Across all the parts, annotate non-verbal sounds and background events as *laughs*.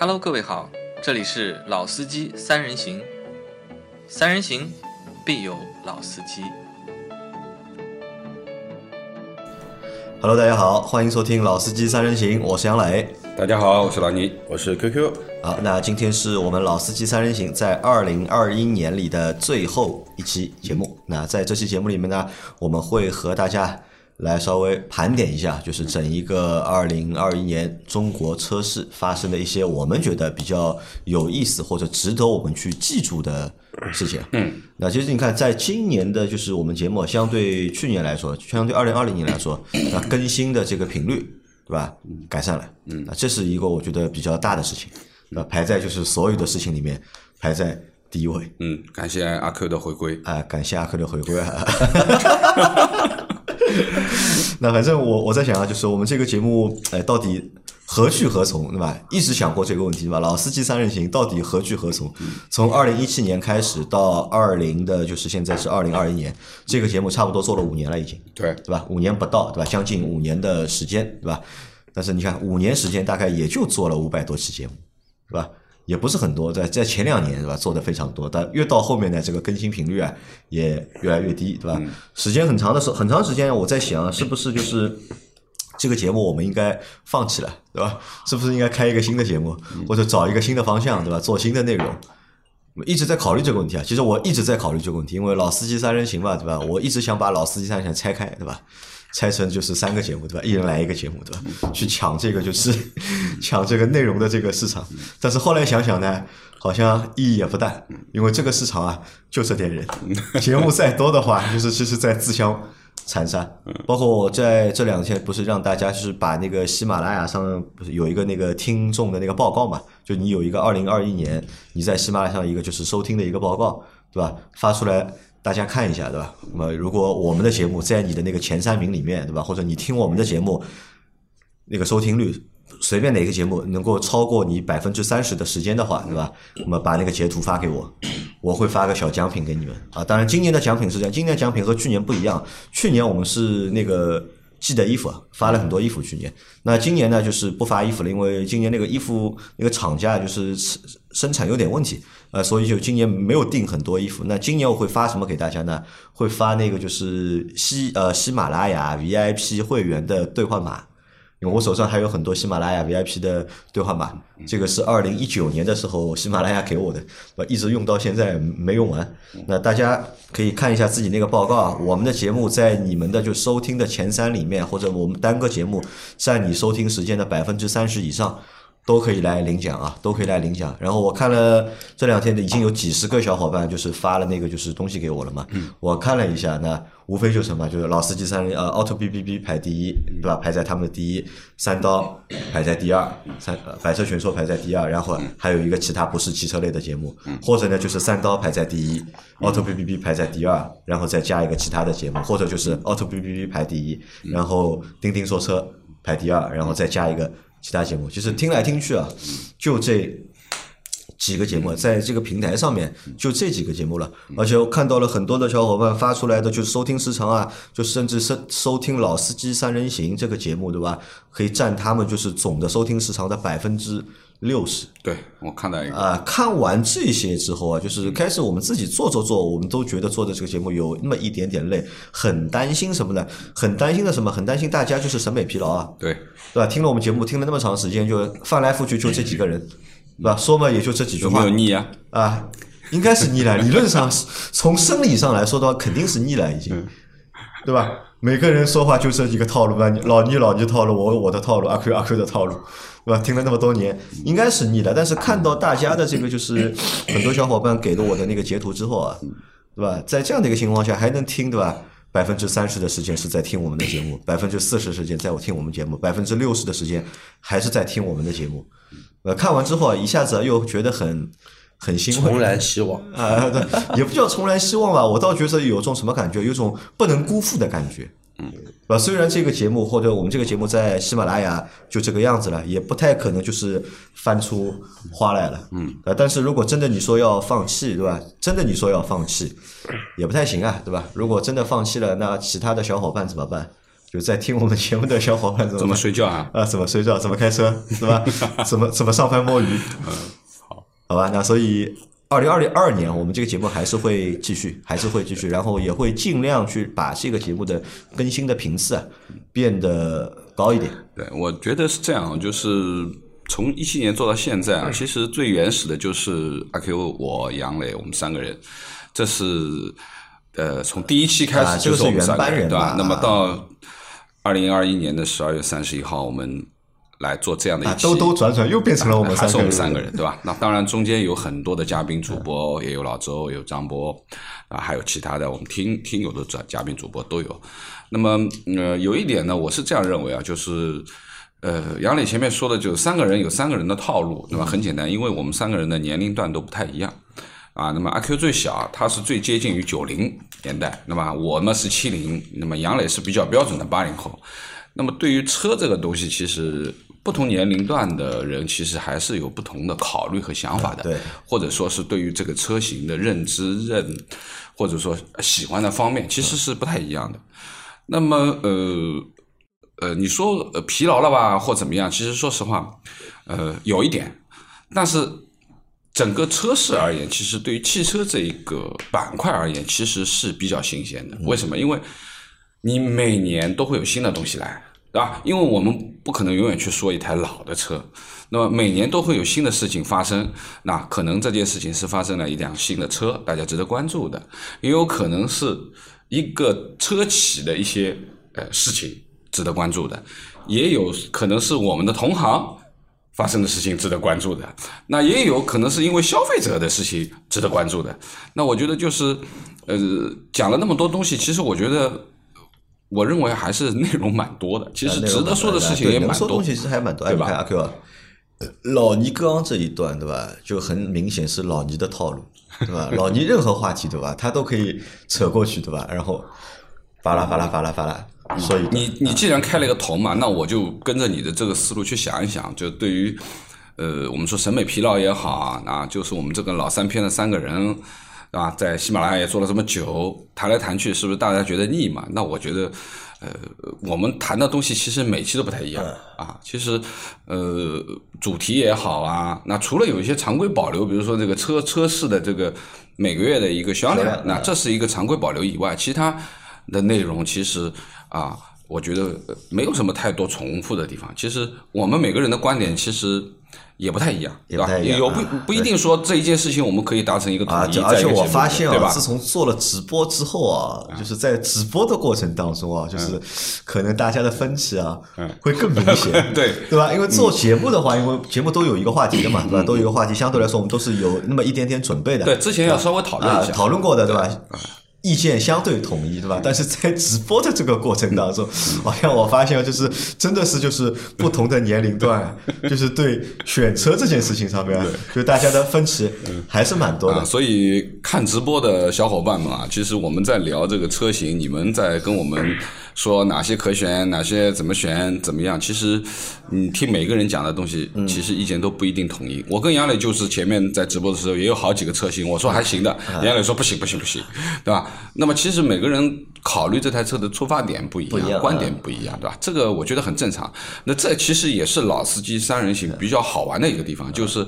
Hello，各位好，这里是老司机三人行，三人行必有老司机。Hello，大家好，欢迎收听《老司机三人行》，我是杨磊。大家好，我是老倪，我是 QQ。好，那今天是我们《老司机三人行》在二零二一年里的最后一期节目。那在这期节目里面呢，我们会和大家来稍微盘点一下，就是整一个二零二一年中国车市发生的一些我们觉得比较有意思或者值得我们去记住的事情。嗯，那其实你看，在今年的就是我们节目相对去年来说，相对二零二零年来说，那更新的这个频率，对吧？改善了。嗯，那这是一个我觉得比较大的事情，那排在就是所有的事情里面排在第一位。嗯，感谢阿 Q 的回归。啊，感谢阿 Q 的回归啊！*laughs* *laughs* *laughs* *laughs* 那反正我我在想啊，就是我们这个节目，哎，到底何去何从，对吧？一直想过这个问题，对吧？老司机三人行到底何去何从？从二零一七年开始到二零的，就是现在是二零二一年，这个节目差不多做了五年了，已经，对，对吧？五年不到，对吧？将近五年的时间，对吧？但是你看，五年时间大概也就做了五百多期节目，是吧？也不是很多，在在前两年是吧，做的非常多，但越到后面呢，这个更新频率啊也越来越低，对吧？时间很长的时候，很长时间我在想，是不是就是这个节目我们应该放弃了，对吧？是不是应该开一个新的节目，或者找一个新的方向，对吧？做新的内容？我一直在考虑这个问题啊，其实我一直在考虑这个问题，因为老司机三人行嘛，对吧？我一直想把老司机三人行拆开，对吧？拆成就是三个节目，对吧？一人来一个节目，对吧？去抢这个就是 *laughs* 抢这个内容的这个市场。但是后来想想呢，好像意义也不大，因为这个市场啊就这点人，*laughs* 节目再多的话，就是就是在自相残杀。包括我在这两天不是让大家就是把那个喜马拉雅上不是有一个那个听众的那个报告嘛，就你有一个二零二一年你在喜马拉雅上一个就是收听的一个报告，对吧？发出来。大家看一下，对吧？那么如果我们的节目在你的那个前三名里面，对吧？或者你听我们的节目，那个收听率随便哪个节目能够超过你百分之三十的时间的话，对吧？那么把那个截图发给我，我会发个小奖品给你们啊。当然，今年的奖品是这样，今年奖品和去年不一样。去年我们是那个寄的衣服，发了很多衣服。去年，那今年呢，就是不发衣服了，因为今年那个衣服那个厂家就是生产有点问题。呃，所以就今年没有订很多衣服。那今年我会发什么给大家呢？会发那个就是喜呃喜马拉雅 VIP 会员的兑换码，因为我手上还有很多喜马拉雅 VIP 的兑换码。这个是二零一九年的时候喜马拉雅给我的，一直用到现在没用完。那大家可以看一下自己那个报告啊，我们的节目在你们的就收听的前三里面，或者我们单个节目占你收听时间的百分之三十以上。都可以来领奖啊，都可以来领奖。然后我看了这两天的，已经有几十个小伙伴就是发了那个就是东西给我了嘛。我看了一下，那无非就是什么，就是老司机三人呃，auto B B B 排第一，对吧？排在他们的第一，三刀排在第二，三呃百车全说排在第二，然后还有一个其他不是汽车类的节目，或者呢就是三刀排在第一，auto B B B 排在第二，然后再加一个其他的节目，或者就是 auto B B B 排第一，然后钉钉说车排第二，然后再加一个。其他节目其实听来听去啊，就这几个节目，在这个平台上面就这几个节目了。而且我看到了很多的小伙伴发出来的，就是收听时长啊，就甚至是收听《老司机三人行》这个节目，对吧？可以占他们就是总的收听时长的百分之六十。对我看到一个啊，看完这些之后啊，就是开始我们自己做做做，我们都觉得做的这个节目有那么一点点累，很担心什么呢？很担心的什么？很担心大家就是审美疲劳啊。对对吧？听了我们节目听了那么长时间，就翻来覆去就这几个人，对吧？说嘛也就这几句话。有没有腻啊？啊，应该是腻了。理论上从生理上来说的话，肯定是腻了已经，对吧？每个人说话就这几个套路吧，老倪老倪套路，我我的套路，阿 Q 阿 Q 的套路，对吧？听了那么多年，应该是腻了。但是看到大家的这个就是 *coughs* 很多小伙伴给了我的那个截图之后啊，对吧？在这样的一个情况下还能听，对吧？百分之三十的时间是在听我们的节目，百分之四十时间在我听我们节目，百分之六十的时间还是在听我们的节目。呃，看完之后啊，一下子又觉得很很欣慰，重燃希望啊，对，也不叫重燃希望吧，我倒觉得有种什么感觉，有种不能辜负的感觉。嗯，啊，虽然这个节目或者我们这个节目在喜马拉雅就这个样子了，也不太可能就是翻出花来了。嗯，啊，但是如果真的你说要放弃，对吧？真的你说要放弃，也不太行啊，对吧？如果真的放弃了，那其他的小伙伴怎么办？就在听我们节目的小伙伴怎怎么么睡觉啊？啊？怎么睡觉？怎么开车？是吧？*laughs* 怎么怎么上班摸鱼？嗯，好，吧，那所以二零二零二年我们这个节目还是会继续，还是会继续，然后也会尽量去把这个节目的更新的频次啊变得高一点。对，我觉得是这样，就是从一七年做到现在啊，其实最原始的就是阿 Q、我、杨磊，我们三个人，这是呃从第一期开始就是我们三个原班人对？那么到二零二一年的十二月三十一号，我们来做这样的啊，一期，兜兜转转又变成了我们还是我们三个人，三个人，对吧？那当然中间有很多的嘉宾主播，也有老周，有张波，啊，还有其他的我们听听友的嘉嘉宾主播都有。那么呃，有一点呢，我是这样认为啊，就是呃，杨磊前面说的，就是三个人有三个人的套路，那么？很简单，因为我们三个人的年龄段都不太一样。啊，那么阿 Q 最小，他是最接近于九零年代，那么我呢是七零，那么杨磊是比较标准的八零后。那么对于车这个东西，其实不同年龄段的人其实还是有不同的考虑和想法的，对，或者说是对于这个车型的认知认，或者说喜欢的方面，其实是不太一样的。那么呃呃，你说呃疲劳了吧，或怎么样？其实说实话，呃，有一点，但是整个车市而言，其实对于汽车这一个板块而言，其实是比较新鲜的。为什么？因为你每年都会有新的东西来，对吧？因为我们不可能永远去说一台老的车，那么每年都会有新的事情发生。那可能这件事情是发生了一辆新的车，大家值得关注的；也有可能是一个车企的一些呃事情值得关注的，也有可能是我们的同行。发生的事情值得关注的，那也有可能是因为消费者的事情值得关注的。那我觉得就是，呃，讲了那么多东西，其实我觉得，我认为还是内容蛮多的。其实值得说的事情也蛮多东。西其实还蛮多。哎，对吧阿 Q 啊，老倪刚刚这一段对吧，就很明显是老倪的套路，对吧？老倪任何话题对吧，他都可以扯过去对吧？然后巴拉巴拉巴拉巴拉所以。你你既然开了一个头嘛，那我就跟着你的这个思路去想一想，就对于呃我们说审美疲劳也好啊，啊就是我们这个老三篇的三个人啊，在喜马拉雅也做了这么久，谈来谈去是不是大家觉得腻嘛？那我觉得。呃，我们谈的东西其实每期都不太一样啊。其实，呃，主题也好啊，那除了有一些常规保留，比如说这个车车市的这个每个月的一个销量那这是一个常规保留以外，其他的内容其实啊，我觉得呃没有什么太多重复的地方。其实我们每个人的观点其实也不太一样，对吧？也不太一样有不啊不一定说这一件事情我们可以达成一个统啊，一，而且我发现啊，自？从做了直播之后啊，就是在直播的过程当中啊，就是可能大家的分歧啊，会更明显，*laughs* 对对吧？因为做节目的话，因为节目都有一个话题的嘛，对吧？都有一个话题，相对来说我们都是有那么一点点准备的，对，之前要稍微讨论啊一下，讨论过的，对吧？意见相对统一，对吧？但是在直播的这个过程当中，好像我发现就是真的是就是不同的年龄段，*laughs* 就是对选车这件事情上面啊，就大家的分歧还是蛮多的啊，。所以看直播的小伙伴们啊，其实我们在聊这个车型，你们在跟我们说哪些可选，哪些怎么选，怎么样？其实你听每个人讲的东西，其实意见都不一定统一。我跟杨磊就是前面在直播的时候也有好几个车型，我说还行的，*laughs* 杨磊说不行不行不行，对吧？那么其实每个人考虑这台车的出发点不一样，一样观点不一样，对吧？这个我觉得很正常。那这其实也是老司机三人行比较好玩的一个地方，就是。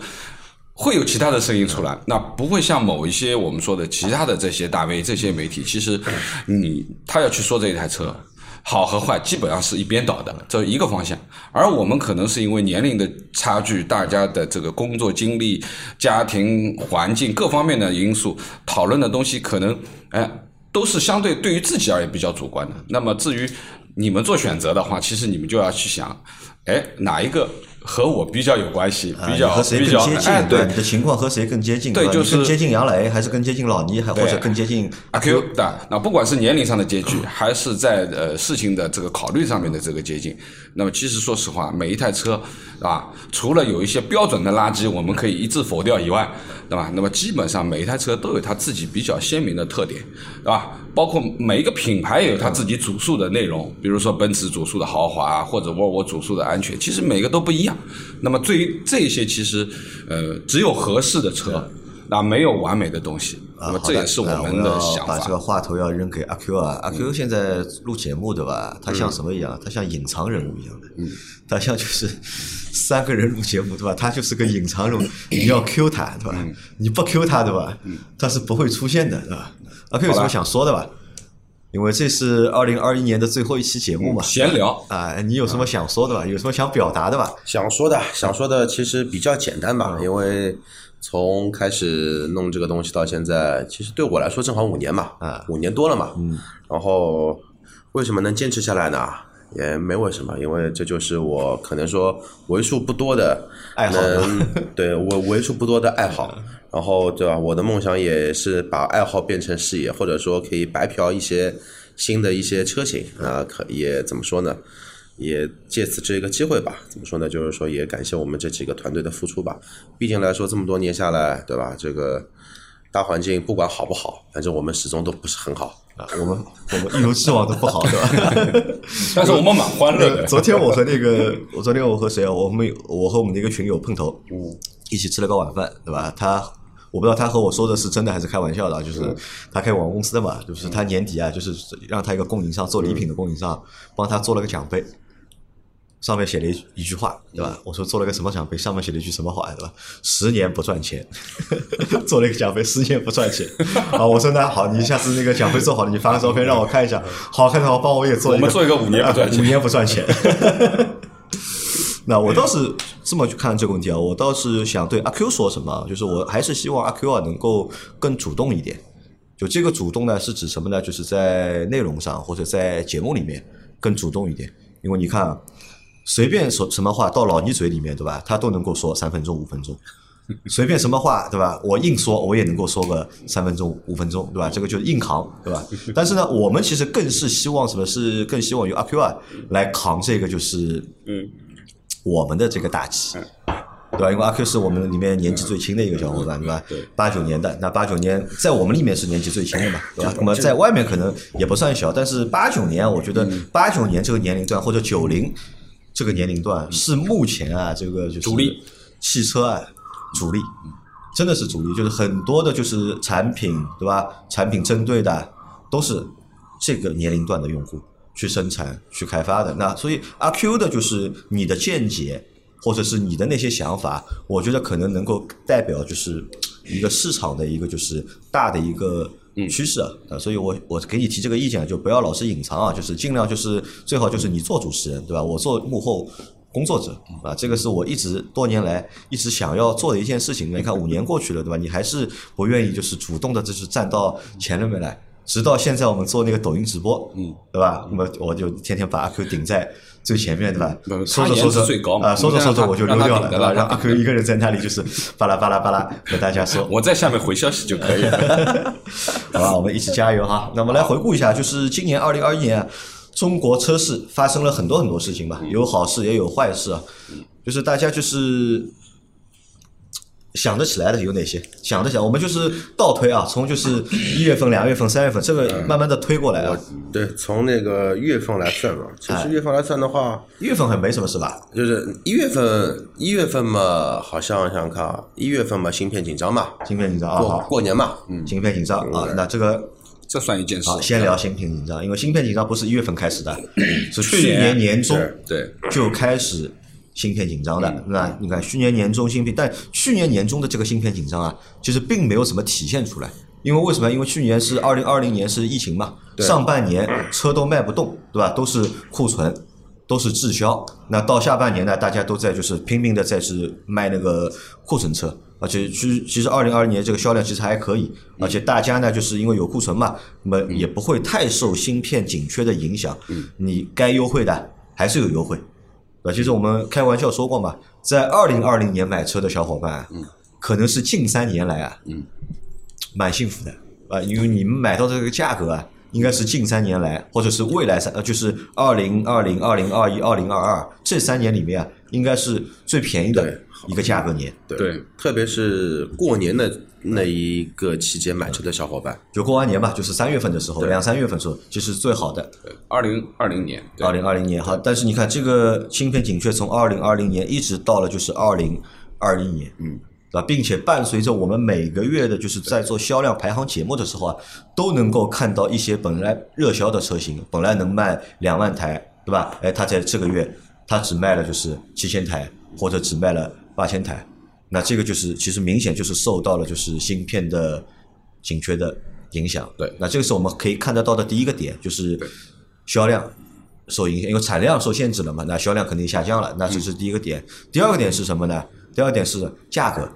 会有其他的声音出来，那不会像某一些我们说的其他的这些大 V、这些媒体，其实你他要去说这一台车好和坏，基本上是一边倒的，这一个方向。而我们可能是因为年龄的差距，大家的这个工作经历、家庭环境各方面的因素，讨论的东西可能哎都是相对对于自己而言比较主观的。那么至于你们做选择的话，其实你们就要去想，哎哪一个和我比较有关系，啊比较和谁比较更接近？哎对你的情况和谁更接近？对就是更接近杨磊，还是更接近老倪，还或者更接近阿 Q 对，那不管是年龄上的接近，还是在呃事情的这个考虑上面的这个接近，那么其实说实话，每一台车啊，除了有一些标准的垃圾我们可以一致否掉以外，对吧？那么基本上每一台车都有它自己比较鲜明的特点，对吧？包括每一个品牌也有它自己主诉的内容，比如说奔驰主诉的豪华，或者沃尔沃主诉的安全，其实每个都不一样。那么对于这些，其实呃只有合适的车。那没有完美的东西，那么啊这也是我们的把这个。话头要扔给阿 Q 啊，阿 Q 现在录节目对吧？他嗯像什么一样？他像隐藏人物一样的，他像就是三个人录节目对吧？他就是个隐藏人物，你要 Q 他对吧？嗯你不 Q 他对吧？他是不会出现的对吧？阿 Q 有什么想说的吧？因为这是二零二一年的最后一期节目嘛，闲聊，啊，你有什么想说的吧？有什么想表达的吧？想说的，想说的其实比较简单吧，因为从开始弄这个东西到现在，其实对我来说正好五年嘛，啊五年多了嘛。嗯。然后为什么能坚持下来呢？也没为什么，因为这就是我可能说为数不多的爱好能 *laughs* 对我为数不多的爱好。然后对吧？我的梦想也是把爱好变成事业，或者说可以白嫖一些新的一些车型啊，可也怎么说呢？也借此这个机会吧，怎么说呢？就是说也感谢我们这几个团队的付出吧。毕竟来说这么多年下来，对吧？这个大环境不管好不好，反正我们始终都不是很好。啊，我们我们一如既往都不好，对吧？*laughs* 但是我们蛮欢乐的。昨天我和那个，我昨天我和谁啊？我们我和我们的一个群友碰头，嗯，一起吃了个晚饭，对吧？他我不知道他和我说的是真的还是开玩笑的啊，就是他开广告公司的嘛，就是他年底啊，就是让他一个供应商做礼品的供应商，帮他做了个奖杯。上面写了一一句话，对吧？我说做了个什么奖杯？上面写了一句什么话，对吧？十年不赚钱，*laughs* 做了一个奖杯，十年不赚钱。*laughs* 啊，我说那好，你下次那个奖杯做好了，你发个照片让我看一下，好看的话帮我也做一个。我们做一个五年不赚钱啊五年不赚钱。*laughs* 那我倒是这么去看这个问题啊，我倒是想对阿 Q 说什么啊，就是我还是希望阿 Q 啊能够更主动一点。就这个主动呢，是指什么呢？就是在内容上或者在节目里面更主动一点。因为你看啊，随便说什么话到老倪嘴里面，对吧？他都能够说三分钟、五分钟。随便什么话，对吧？我硬说，我也能够说个三分钟、五分钟，对吧？这个就是硬扛，对吧？但是呢，我们其实更是希望什么？是更希望由阿 Q 啊来扛这个，就是嗯，我们的这个大旗，对吧？因为阿 Q 是我们里面年纪最轻的一个小伙伴，对吧？对，八九年的，那八九年在我们里面是年纪最轻的嘛，对吧？那么在外面可能也不算小，但是八九年，我觉得八九年这个年龄段或者九零这个年龄段是目前啊这个就是主力汽车啊主力，真的是主力，就是很多的就是产品，对吧？产品针对的都是这个年龄段的用户去生产、去开发的。那所以阿 Q 的就是你的见解，或者是你的那些想法，我觉得可能能够代表就是一个市场的一个就是大的一个。趋势啊，啊所以我我给你提这个意见，就不要老是隐藏啊，就是尽量就是最好就是你做主持人，对吧？我做幕后工作者啊，这个是我一直多年来一直想要做的一件事情。你看五年过去了，对吧？你还是不愿意就是主动的，就是站到前面来。直到现在，我们做那个抖音直播，嗯，对吧？那么我就天天把阿 Q 顶在最前面，对吧嗯？说着说着啊，说着说着我就溜掉了，对吧？让阿 Q 一个人在那里就是巴拉巴拉巴拉和大家说，*laughs* 我在下面回消息就可以了。*laughs* 好吧，我们一起加油哈。那么来回顾一下，就是今年二零二一年，中国车市发生了很多很多事情吧，有好事也有坏事啊。就是大家就是想得起来的有哪些？想得起来，我们就是倒推啊，从就是一月份、两月份、三月份这个慢慢的推过来啊。对，从那个月份来算嘛，其实月份来算的话，一月份还没什么是吧？就是一月份，一月份嘛，好像想想看啊，一月份嘛，芯片紧张嘛，芯片紧张啊，过好，过年嘛，嗯，芯片紧张啊，那这个这算一件事。好，先聊芯片紧张，因为芯片紧张不是一月份开始的，是去年年中对，就开始芯片紧张的。那你看去年年中芯片，但去年年中的这个芯片紧张啊，其实并没有怎么体现出来。因为为什么？因为去年是二零二零年是疫情嘛，上半年车都卖不动，对吧？都是库存，都是滞销。那到下半年呢，大家都在就是拼命的在是卖那个库存车，而且其其实二零二零年这个销量其实还可以，而且大家呢就是因为有库存嘛，那么也不会太受芯片紧缺的影响。你该优惠的还是有优惠。对吧？其实我们开玩笑说过嘛，在二零二零年买车的小伙伴，嗯，可能是近三年来啊，嗯，蛮幸福的啊，因为你们买到这个价格啊，应该是近三年来，或者是未来三，呃，就是二零二零、二零二一、二零二二这三年里面啊，应该是最便宜的一个价格年。对，特别是过年的那一个期间买车的小伙伴，就过完年嘛，就是三月份的时候，两三月份的时候，其实最好的。二零二零年，对二零二零年好，但是你看这个芯片紧缺从二零二零年一直到了就是二零二一年，嗯，对吧？并且伴随着我们每个月的，就是在做销量排行节目的时候啊，都能够看到一些本来热销的车型，本来能卖两万台，对吧？哎，它在这个月它只卖了就是七千台，或者只卖了八千台，那这个就是其实明显就是受到了就是芯片的紧缺的影响。对那这个是我们可以看得到的第一个点，就是销量受影响，因为产量受限制了嘛，那销量肯定下降了，那这是第一个点。第二个点是什么呢？第二个点是价格，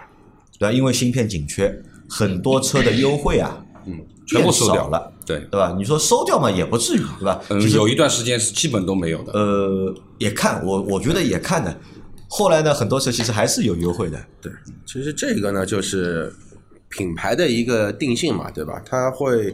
对吧？因为芯片紧缺，很多车的优惠啊，嗯，全部收掉了，对，对吧？你说收掉嘛，也不至于，对吧？嗯，有一段时间是基本都没有的。呃，也看我，我觉得也看的。后来呢，很多车其实还是有优惠的，对，其实这个呢，就是品牌的一个定性嘛，对吧？它会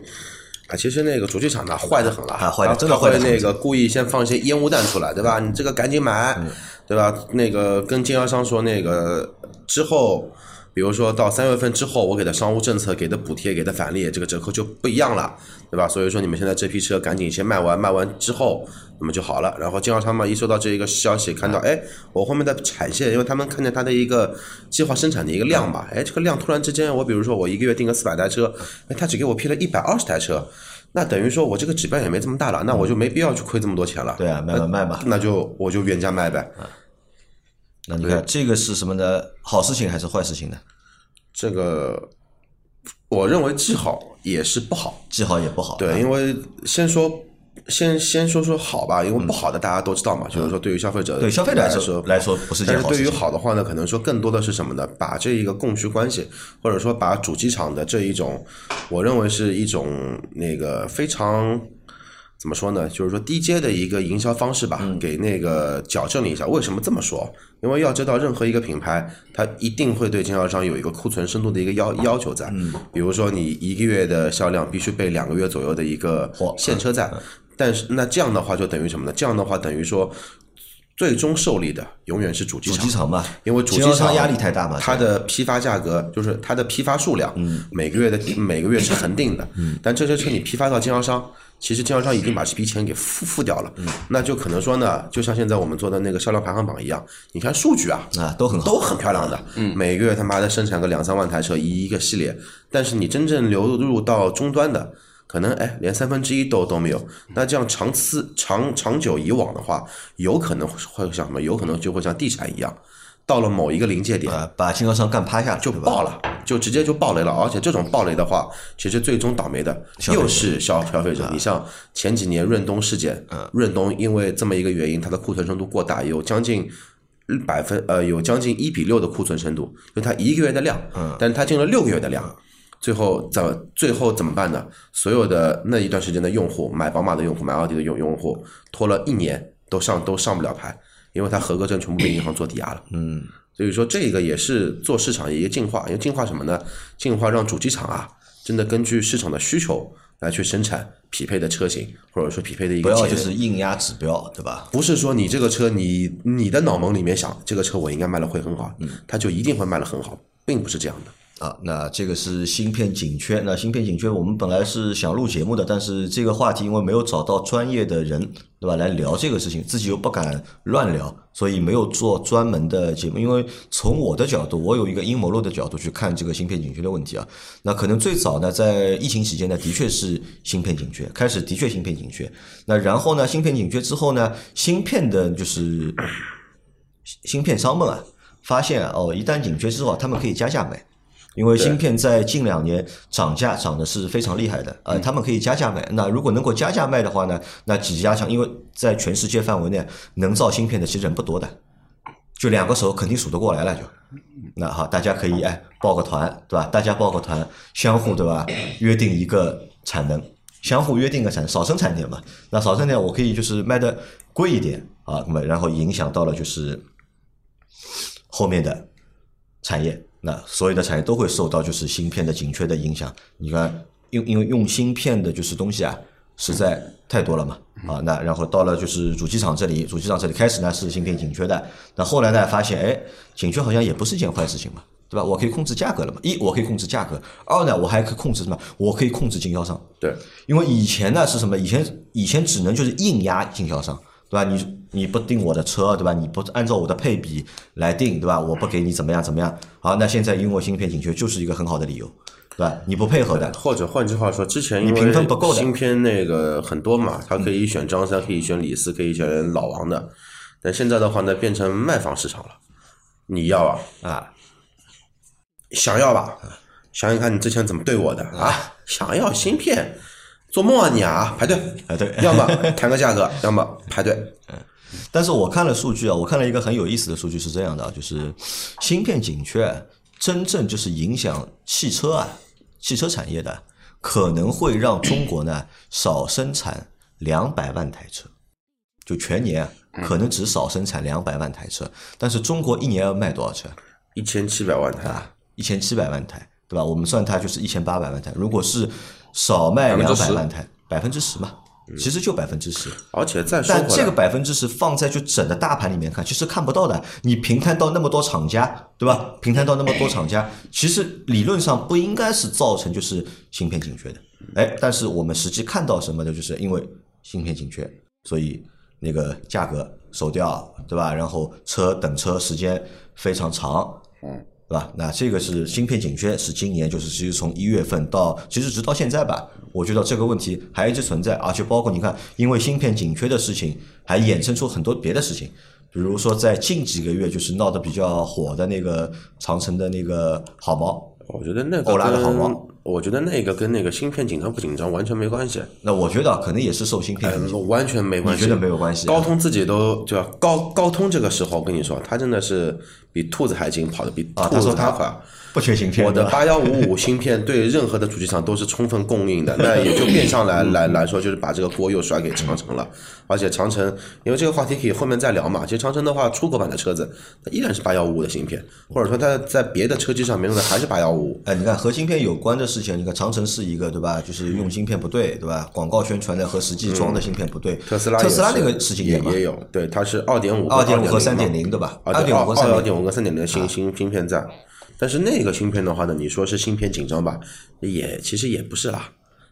啊，其实那个主机厂呢坏的很了，啊坏得它它会真的坏得很那个故意先放一些烟雾弹出来，对吧？你这个赶紧买，嗯对吧？那个跟经销商说，那个之后。比如说到三月份之后，我给的商务政策、给的补贴、给的返利，这个折扣就不一样了，对吧？所以说你们现在这批车赶紧先卖完，卖完之后那么就好了。然后经销商嘛，一收到这一个消息，看到哎，我后面的产线，因为他们看见它的一个计划生产的一个量吧，哎，这个量突然之间，我比如说我一个月订个四百台车，哎，他只给我批了一百二十台车，那等于说我这个指标也没这么大了，那我就没必要去亏这么多钱了。对啊，卖吧卖吧。那就我就原价卖呗。那你看这个是什么呢？好事情还是坏事情呢？这个我认为既好也是不好。既好也不好。对，因为先说先先说说好吧，因为不好的大家都知道嘛，就是说对于消费者对消费者来来说来说不是件但是对于好的话呢，可能说更多的是什么呢？把这一个供需关系，或者说把主机厂的这一种，我认为是一种那个非常。怎么说呢？就是说低阶的一个营销方式吧，给那个矫正了一下。为什么这么说？因为要知道，任何一个品牌，它一定会对经销商有一个库存深度的一个要要求在。比如说，你一个月的销量必须备两个月左右的一个现车在。但是那这样的话，就等于什么呢？这样的话，等于说最终受力的永远是主机厂。主机。厂嘛，因为主机商厂压力太大嘛。它的批发价格就是它的批发数量，每个月的每个月是恒定的，但这些车你批发到经销商，其实经销商已经把这笔钱给付付掉了，那就可能说呢，就像现在我们做的那个销量排行榜一样，你看数据啊，啊都很好，都很漂亮的，每个月他妈的生产个两三万台车一一个系列，但是你真正流入到终端的，可能哎连三分之一都都没有。那这样长次长长久以往的话，有可能会像什么？有可能就会像地产一样，到了某一个临界点啊，把经销商干趴下了，就爆了，就直接就爆雷了。而且这种爆雷的话，其实最终倒霉的又是消消费者。你像前几年润东事件，润东因为这么一个原因，它的库存深度过大，有将近。百分呃有将近一比六的库存深度，就它一个月的量，但是它进了六个月的量，最后怎么最后怎么办呢？所有的那一段时间的用户买宝马的用户买奥迪的用用户拖了一年都上都上不了牌，因为他合格证全部被银行做抵押了。嗯，所以说这个也是做市场一个进化，因为进化什么呢？进化让主机厂啊，真的根据市场的需求来去生产匹配的车型，或者说匹配的一个不要就是硬压指标，对吧？不是说你这个车你你的脑门里面想这个车我应该卖的会很好，它就一定会卖的很好，并不是这样的。啊，那这个是芯片紧缺。那芯片紧缺，我们本来是想录节目的，但是这个话题因为没有找到专业的人，对吧，来聊这个事情，自己又不敢乱聊，所以没有做专门的节目。因为从我的角度，我有一个阴谋论的角度去看这个芯片紧缺的问题啊。那可能最早呢，在疫情期间呢，的确是芯片紧缺，开始的确芯片紧缺。那然后呢，芯片紧缺之后呢，芯片的就是 *coughs* 芯片商们啊，发现哦，一旦紧缺之后，他们可以加价卖。因为芯片在近两年涨价涨的是非常厉害的，呃，他们可以加价卖。那如果能够加价卖的话呢，那几家厂，因为在全世界范围内能造芯片的其实人不多的，就两个手肯定数得过来了就。那好，大家可以哎报个团，对吧？大家报个团，相互对吧？约定一个产能，相互约定个产少生产点嘛。那少生产点我可以就是卖的贵一点啊，那么然后影响到了就是后面的产业。那所有的产业都会受到就是芯片的紧缺的影响。你看，因因为用芯片的就是东西啊，实在太多了嘛，啊，那然后到了就是主机厂这里，主机厂这里开始呢是芯片紧缺的，那后来呢发现，哎，紧缺好像也不是一件坏事情嘛，对吧？我可以控制价格了嘛，一我可以控制价格，二呢我还可以控制什么？我可以控制经销商，对，因为以前呢是什么？以前以前只能就是硬压经销商。对吧？你你不定我的车，对吧？你不按照我的配比来定，对吧？我不给你怎么样怎么样。好，那现在因为芯片紧缺，就是一个很好的理由，对吧？你不配合的，或者换句话说，之前因你评分不够的芯片那个很多嘛，他可以选张三，可以选李四，可以选老王的，但现在的话呢，变成卖方市场了。你要啊，啊，想要吧？想想看你之前怎么对我的啊？想要芯片，做梦啊你啊！排队，排队 *laughs* 要么谈个价格，*laughs* 要么排队。嗯但是我看了数据啊，我看了一个很有意思的数据是这样的啊，就是芯片紧缺，真正就是影响汽车啊，汽车产业的，可能会让中国呢少生产两百万台车，就全年啊可能只少生产两百万台车，但是中国一年要卖多少车一千七百万台，啊？一千七百万台，对吧？我们算它就是一千八百万台，如果是少卖两百万台，百分之十嘛，其实就百分之十。而且再说但这个，百分之十放在就整的大盘里面看，其实看不到的。你平摊到那么多厂家，对吧？平摊到那么多厂家，*laughs* 其实理论上不应该是造成就是芯片紧缺的。哎，但是我们实际看到什么呢？就是因为芯片紧缺，所以那个价格走掉，对吧？然后车等车时间非常长，嗯。对吧？那这个是芯片紧缺，是今年就是其实从一月份到其实直到现在吧，我觉得这个问题还一直存在，而且包括你看，因为芯片紧缺的事情，还衍生出很多别的事情，比如说在近几个月就是闹得比较火的那个长城的那个好猫，我觉得那个欧拉的好跟我觉得那个跟那个芯片紧张不紧张完全没关系。那我觉得可能也是受芯片影响。嗯，完全没关系。你觉得没有关系啊高通自己都就高高通这个时候，我跟你说，他真的是比兔子还精，跑得比啊，兔子还快。不缺芯片，我的八幺五五 *laughs* 芯片对任何的主机厂都是充分供应的，那也就变相来来来说，就是把这个锅又甩给长城了。而且长城，因为这个话题可以后面再聊嘛。其实长城的话，出口版的车子它依然是八幺五五的芯片，或者说它在别的车机上面用的还是八幺五五。哎，你看和芯片有关的事情，你看长城是一个对吧？就是用芯片不对，对吧？广告宣传的和实际装的芯片不对。特斯拉特斯拉那个事情，也也有，对，它是二点五、二点五和三点点零对吧？啊，二点五和三点二点五跟三点零的芯芯芯片在，但是那个芯片的话呢，你说是芯片紧张吧，也其实也不是啦，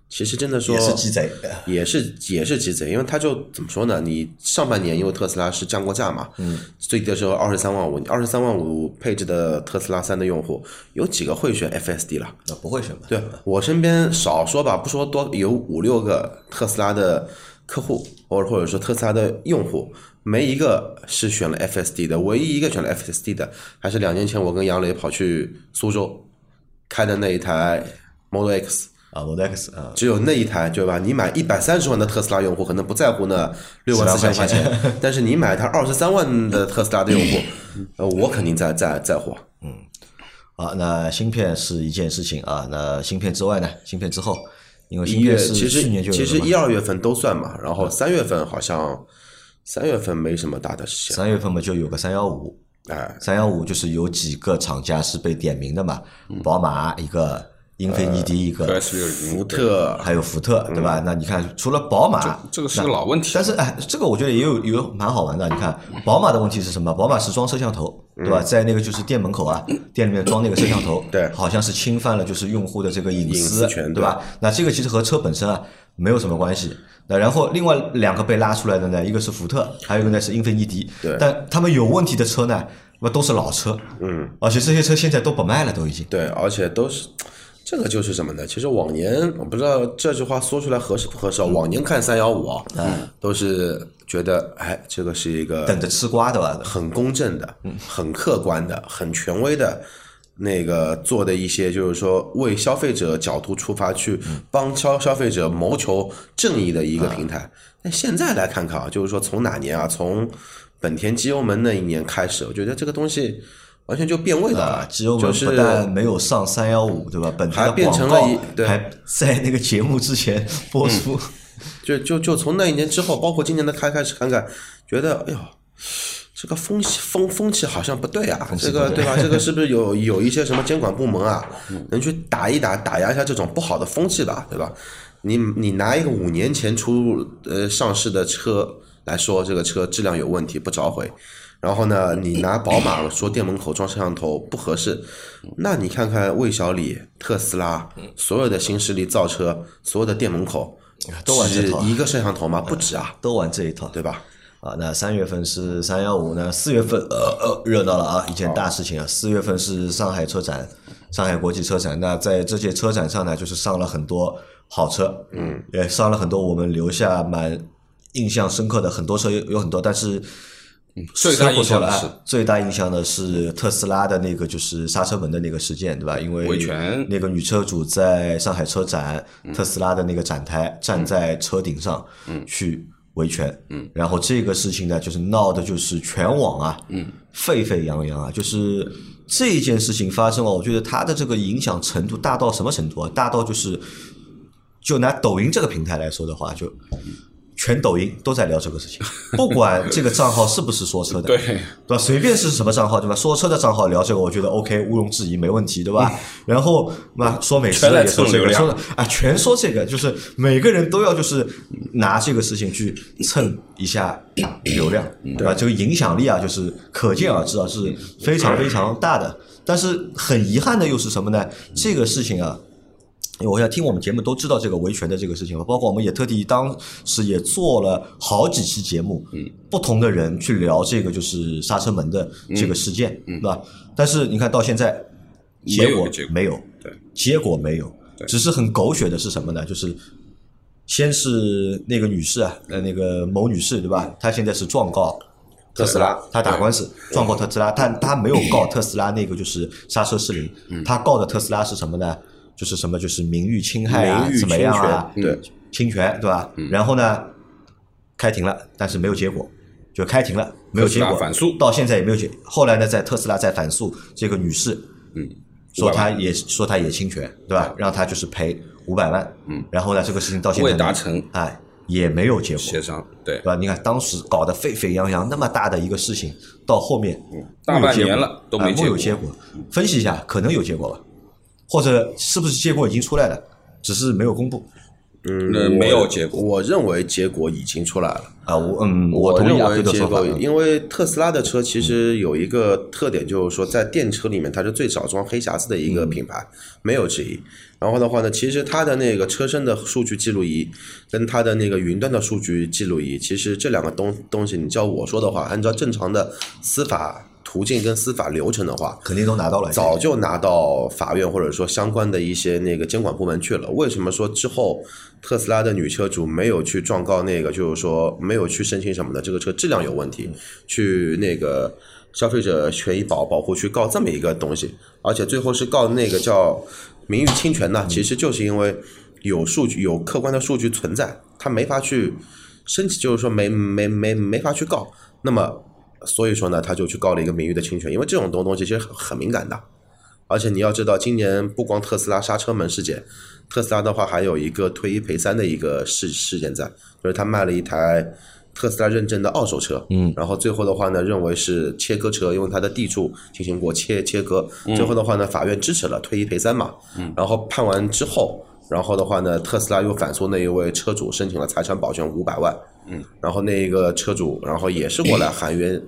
其实真的说也是鸡贼。也是也是鸡贼，因为他就怎么说呢？你上半年因为特斯拉是降过价嘛，嗯，最低的时候二十三万五，二十三万五配置的特斯拉三的用户，有几个会选 FSD 了？那不会选吧？对我身边少说吧，不说多，有五六个特斯拉的客户，或者或者说特斯拉的用户，没一个是选了 FSD 的，唯一一个选了 FSD 的，还是两年前我跟杨磊跑去苏州开的那一台 Model X。啊，Model X 啊，只有那一台，对吧？你买一百三十万的特斯拉用户，可能不在乎那六万四千块10万钱，但是你买台二十三万的特斯拉的用户，*laughs* 呃，我肯定在在在乎。嗯，啊，那芯片是一件事情啊，那芯片之外呢？芯片之后，因为一月芯片是其实去年就其实一二月份都算嘛，然后三月份好像三月份没什么大的事情，三月份嘛就有个三幺五，哎，三幺五就是有几个厂家是被点名的嘛，宝马一个，英菲尼迪一个福特还有福特，对吧？那你看，除了宝马，这个是个老问题但是哎，这个我觉得也有有蛮好玩的。你看，宝马的问题是什么？宝马是装摄像头，对吧？在那个就是店门口啊，店里面装那个摄像头，对好像是侵犯了就是用户的这个隐隐私权对吧？那这个其实和车本身啊没有什么关系。那然后另外两个被拉出来的呢，一个是福特，还有一个呢是英菲尼迪。对但他们有问题的车呢，那都是老车，嗯，而且这些车现在都不卖了，都已经。对，而且都是这个就是什么呢？其实往年我不知道这句话说出来合适不合适啊。往年看三幺五啊，都是觉得哎，这个是一个等着吃瓜的吧？很公正的、很客观的、很权威的。那个做的一些，就是说为消费者角度出发，去帮消消费者谋求正义的一个平台。那现在来看看啊，就是说从哪年啊，从本田机油门那一年开始，我觉得这个东西完全就变味道了。啊，机油门就是不但没有上三幺五，对吧？本田的还变成广告了一对还在那个节目之前播出。就就就从那一年之后，包括今年的开开始看看，觉得哎呦，这个风气风风气好像不对啊，这个对吧？这个 *laughs* 是不是有有一些什么监管部门啊，能去打一打打压一下这种不好的风气吧，对吧？你你拿一个五年前出呃上市的车来说，这个车质量有问题，不召回。然后呢，你拿宝马说店门口装摄像头不合适，那你看看魏小李、特斯拉所有的新势力造车，所有的店门口都玩这一个摄像头吗？不止啊，*laughs* 都玩这一套。对吧？啊，那三月份是三幺五，那四月份呃呃热闹了啊，一件大事情啊，四月份是上海车展，上海国际车展。那在这届车展上呢，就是上了很多好车，嗯，也上了很多我们留下蛮印象深刻的很多车，有有很多，但是。最大印象的是最大印象的是特斯拉的那个就是刹车门的那个事件，对吧？因为维权那个女车主在上海车展，特斯拉的那个展台站在车顶上，去维权，嗯，然后这个事情呢，就是闹的就是全网啊，嗯，沸沸扬扬啊，就是这件事情发生了，我觉得它的这个影响程度大到什么程度啊？大到就是，就拿抖音这个平台来说的话，就。全抖音都在聊这个事情，*laughs* 不管这个账号是不是说车的，对对吧？随便是什么账号，对吧？说车的账号聊这个，我觉得 OK，毋庸置疑，没问题，对吧？然后嘛说美食的也说这个，说的啊，全说这个，就是每个人都要就是拿这个事情去蹭一下流量，对吧？这个影响力啊，就是可见而知啊，是非常非常大的。但是很遗憾的又是什么呢？这个事情啊，我想听我们节目都知道这个维权的这个事情了，包括我们也特地当时也做了好几期节目，嗯，不同的人去聊这个就是刹车门的这个事件，嗯，对吧？但是你看到现在结果没有对，结果没有，对只是很狗血的是什么呢？就是先是那个女士啊，呃，那个某女士对吧？她现在是状告特斯拉，她打官司状告特斯拉，但她没有告特斯拉那个就是刹车失灵，嗯她告的特斯拉是什么呢？就是什么就是名誉侵害啊，怎么样啊？对，侵权对吧？嗯然后呢，开庭了，但是没有结果，就开庭了，没有结果，反诉到现在也没有结。后来呢，在特斯拉在反诉这个女士，嗯，说她也说她也侵权，对吧？让她就是赔五百万，嗯，然后呢，这个事情到现在未达成哎，也没有结果，协商，对对，吧？你看当时搞得沸沸扬扬，那么大的一个事情，到后面大半年了都没有结结果。分析一下，可能有结果吧，或者是不是结果已经出来了，只是没有公布嗯那没有结果我认为结果已经出来了。啊？我嗯，我同意啊，认为结这个说法，。因为特斯拉的车其实有一个特点，就是说在电车里面它是最少装黑匣子的一个品牌，没有之一。然后的话呢，其实它的那个车身的数据记录仪跟它的那个云端的数据记录仪，其实这两个东东西，你叫我说的话，按照正常的司法途径跟司法流程的话，肯定都拿到了，早就拿到法院或者说相关的一些那个监管部门去了。为什么说之后特斯拉的女车主没有去状告那个，就是说没有去申请什么的，这个车质量有问题，去那个消费者权益保保护去告这么一个东西，而且最后是告那个叫名誉侵权呢？其实就是因为有数据有客观的数据存在，他没法去申请，就是说没没没没法去告，那么。所以说呢，他就去告了一个名誉的侵权，因为这种东东西其实很很敏感的，而且你要知道，今年不光特斯拉刹车门事件，特斯拉的话还有一个退一赔三的一个事事件在，就是他卖了一台特斯拉认证的二手车，嗯，然后最后的话呢，认为是切割车，因为它的地处进行过切切割，最后的话呢，法院支持了退一赔三嘛，嗯，然后判完之后，然后的话呢，特斯拉又反诉那一位车主申请了财产保全五百万，嗯，然后那一个车主，然后也是过来喊冤。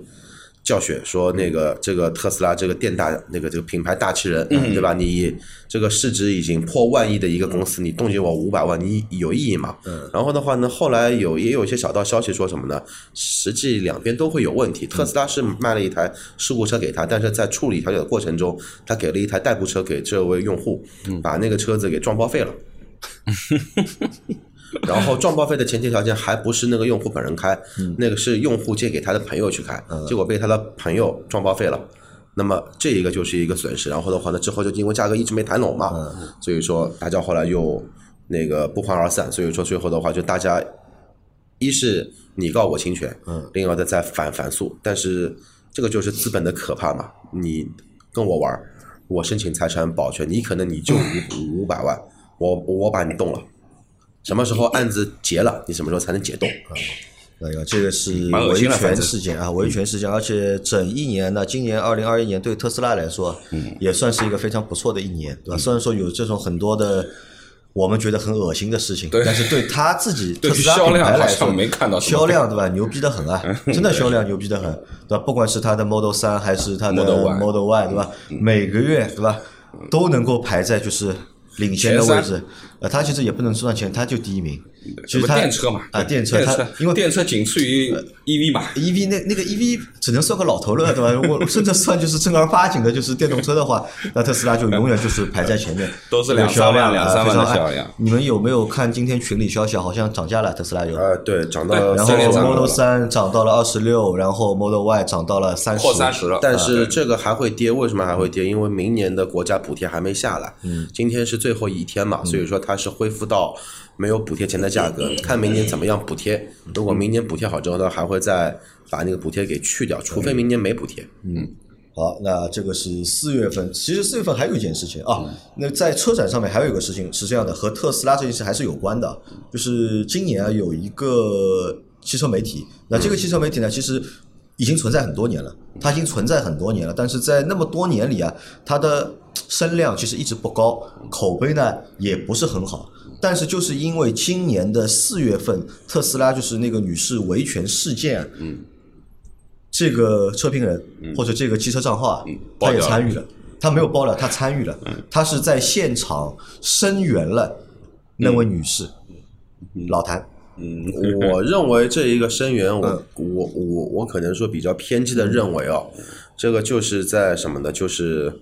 教学说那个这个特斯拉这个店大那个这个品牌大气人，对吧？你这个市值已经破万亿的一个公司，你冻结我五百万，你有意义吗？然后的话呢，后来有也有一些小道消息说什么呢？实际两边都会有问题。特斯拉是卖了一台事故车给他，但是在处理调解的过程中，他给了一台代步车给这位用户，把那个车子给撞报废了。*laughs* *laughs* 然后撞报废的前提条件还不是那个用户本人开，那个是用户借给他的朋友去开，结果被他的朋友撞报废了。那么这一个就是一个损失，然后的话呢，之后就因为价格一直没谈拢嘛，所以说大家后来又那个不欢而散，所以说最后的话就大家一是你告我侵权，嗯，另外的再反反诉，但是这个就是资本的可怕嘛，你跟我玩，我申请财产保全，你可能你就五五百万，我我把你动了。什么时候案子结了，你什么时候才能解冻啊？那个这个是维权事件啊，维权事件，而且整一年呢，今年二零二一年对特斯拉来说，嗯也算是一个非常不错的一年，对吧？虽然说有这种很多的我们觉得很恶心的事情，但是对他自己 *laughs* 对特斯拉销品牌来说，没看到销量对吧？牛逼的很啊，真的销量牛逼的很，对吧？不管是它的 Model 三还是它的 Model Y 对吧？每个月对吧，都能够排在就是领先的位置。呃，它其实也不能算前，它就第一名，其实它电车嘛，啊电车电它因为电车仅次于 EV 嘛，EV 那那个 EV 只能算个老头乐，对吧？如果甚至算就是正儿八经的，就是电动车的话，那特斯拉就永远就是排在前面，*laughs* 都是两三万两三万的销量爱你们有没有看今天群里消息？好像涨价了，特斯拉有。呃，对，涨到对然后 Model 了三涨到了二十六，然后 Model Y 涨到了三十，破三十了。但啊是这个还会跌，为什么还会跌？因为明年的国家补贴还没下来，嗯，今天是最后一天嘛，所以说它是恢复到没有补贴前的价格，看明年怎么样补贴。如果明年补贴好之后呢，还会再把那个补贴给去掉，除非明年没补贴。嗯好，那这个是四月份。其实四月份还有一件事情啊，那在车展上面还有一个事情是这样的，和特斯拉这件事还是有关的。就是今年啊，有一个汽车媒体，那这个汽车媒体呢，其实已经存在很多年了，它已经存在很多年了，但是在那么多年里啊，它的声量其实一直不高，口碑呢也不是很好。但是就是因为今年的四月份，特斯拉就是那个女士维权事件嗯，这个车评人或者这个汽车账号啊，他也参与了，他没有爆料，他参与了，他是在现场声援了那位女士，老谭，嗯，我认为这一个声援，我我我我可能说比较偏激的认为啊，这个就是在什么呢？就是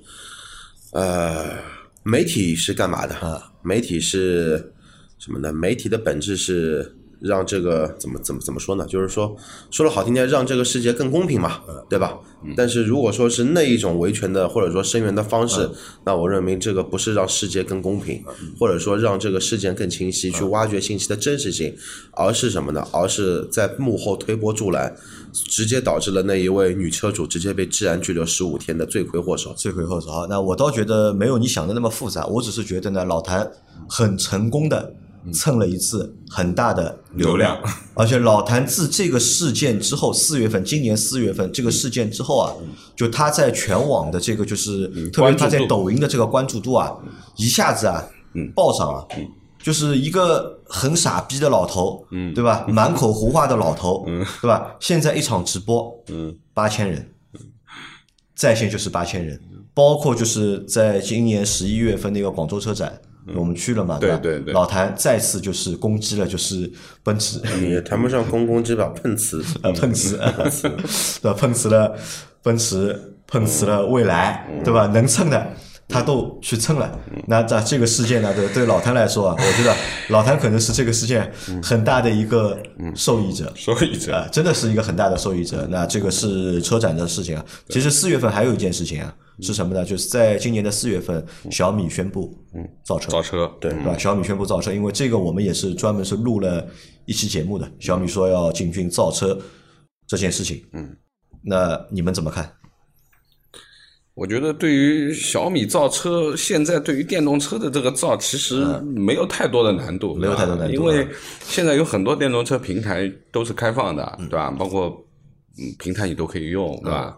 呃，媒体是干嘛的哈？媒体是什么呢？媒体的本质是让这个怎么怎么怎么说呢？就是说说的好听点，让这个世界更公平嘛，对吧？但是如果说是那一种维权的或者说声援的方式，那我认为这个不是让世界更公平，或者说让这个事件更清晰，去挖掘信息的真实性，而是什么呢？而是在幕后推波助澜，直接导致了那一位女车主直接被治安拘留十五天的罪魁祸首。罪魁祸首。好，那我倒觉得没有你想的那么复杂，我只是觉得呢，老谭很成功的蹭了一次很大的流量，而且老谭自这个事件之后，四月份，今年四月份这个事件之后啊，就他在全网的这个就是，特别他在抖音的这个关注度啊，一下子啊暴涨啊。就是一个很傻逼的老头，嗯，对吧？满口胡话的老头，嗯，对吧？现在一场直播，嗯，八千人，在线就是八千人，包括就是在今年十一月份那个广州车展，我们去了嘛，吧？对对对老谭再次就是攻击了，就是奔驰，也谈不上攻攻击吧，*laughs* 碰瓷。*laughs* 呃，碰瓷，*laughs* 对吧？碰瓷了奔驰，碰瓷了蔚来，对吧？能蹭的。他都去蹭了，那在这个事件呢，对对老谭来说啊，*laughs* 我觉得老谭可能是这个事件很大的一个受益者，受益者啊，真的是一个很大的受益者。那这个是车展的事情啊。其实四月份还有一件事情啊，是什么呢？就是在今年的四月份，小米宣布造车，造车，对对吧？小米宣布造车，因为这个我们也是专门是录了一期节目的。小米说要进军造车这件事情，嗯，那你们怎么看？我觉得对于小米造车，现在对于电动车的这个造，其实没有太多的难度，没有太多难度因为现在有很多电动车平台都是开放的，对吧？包括嗯平台你都可以用，对吧？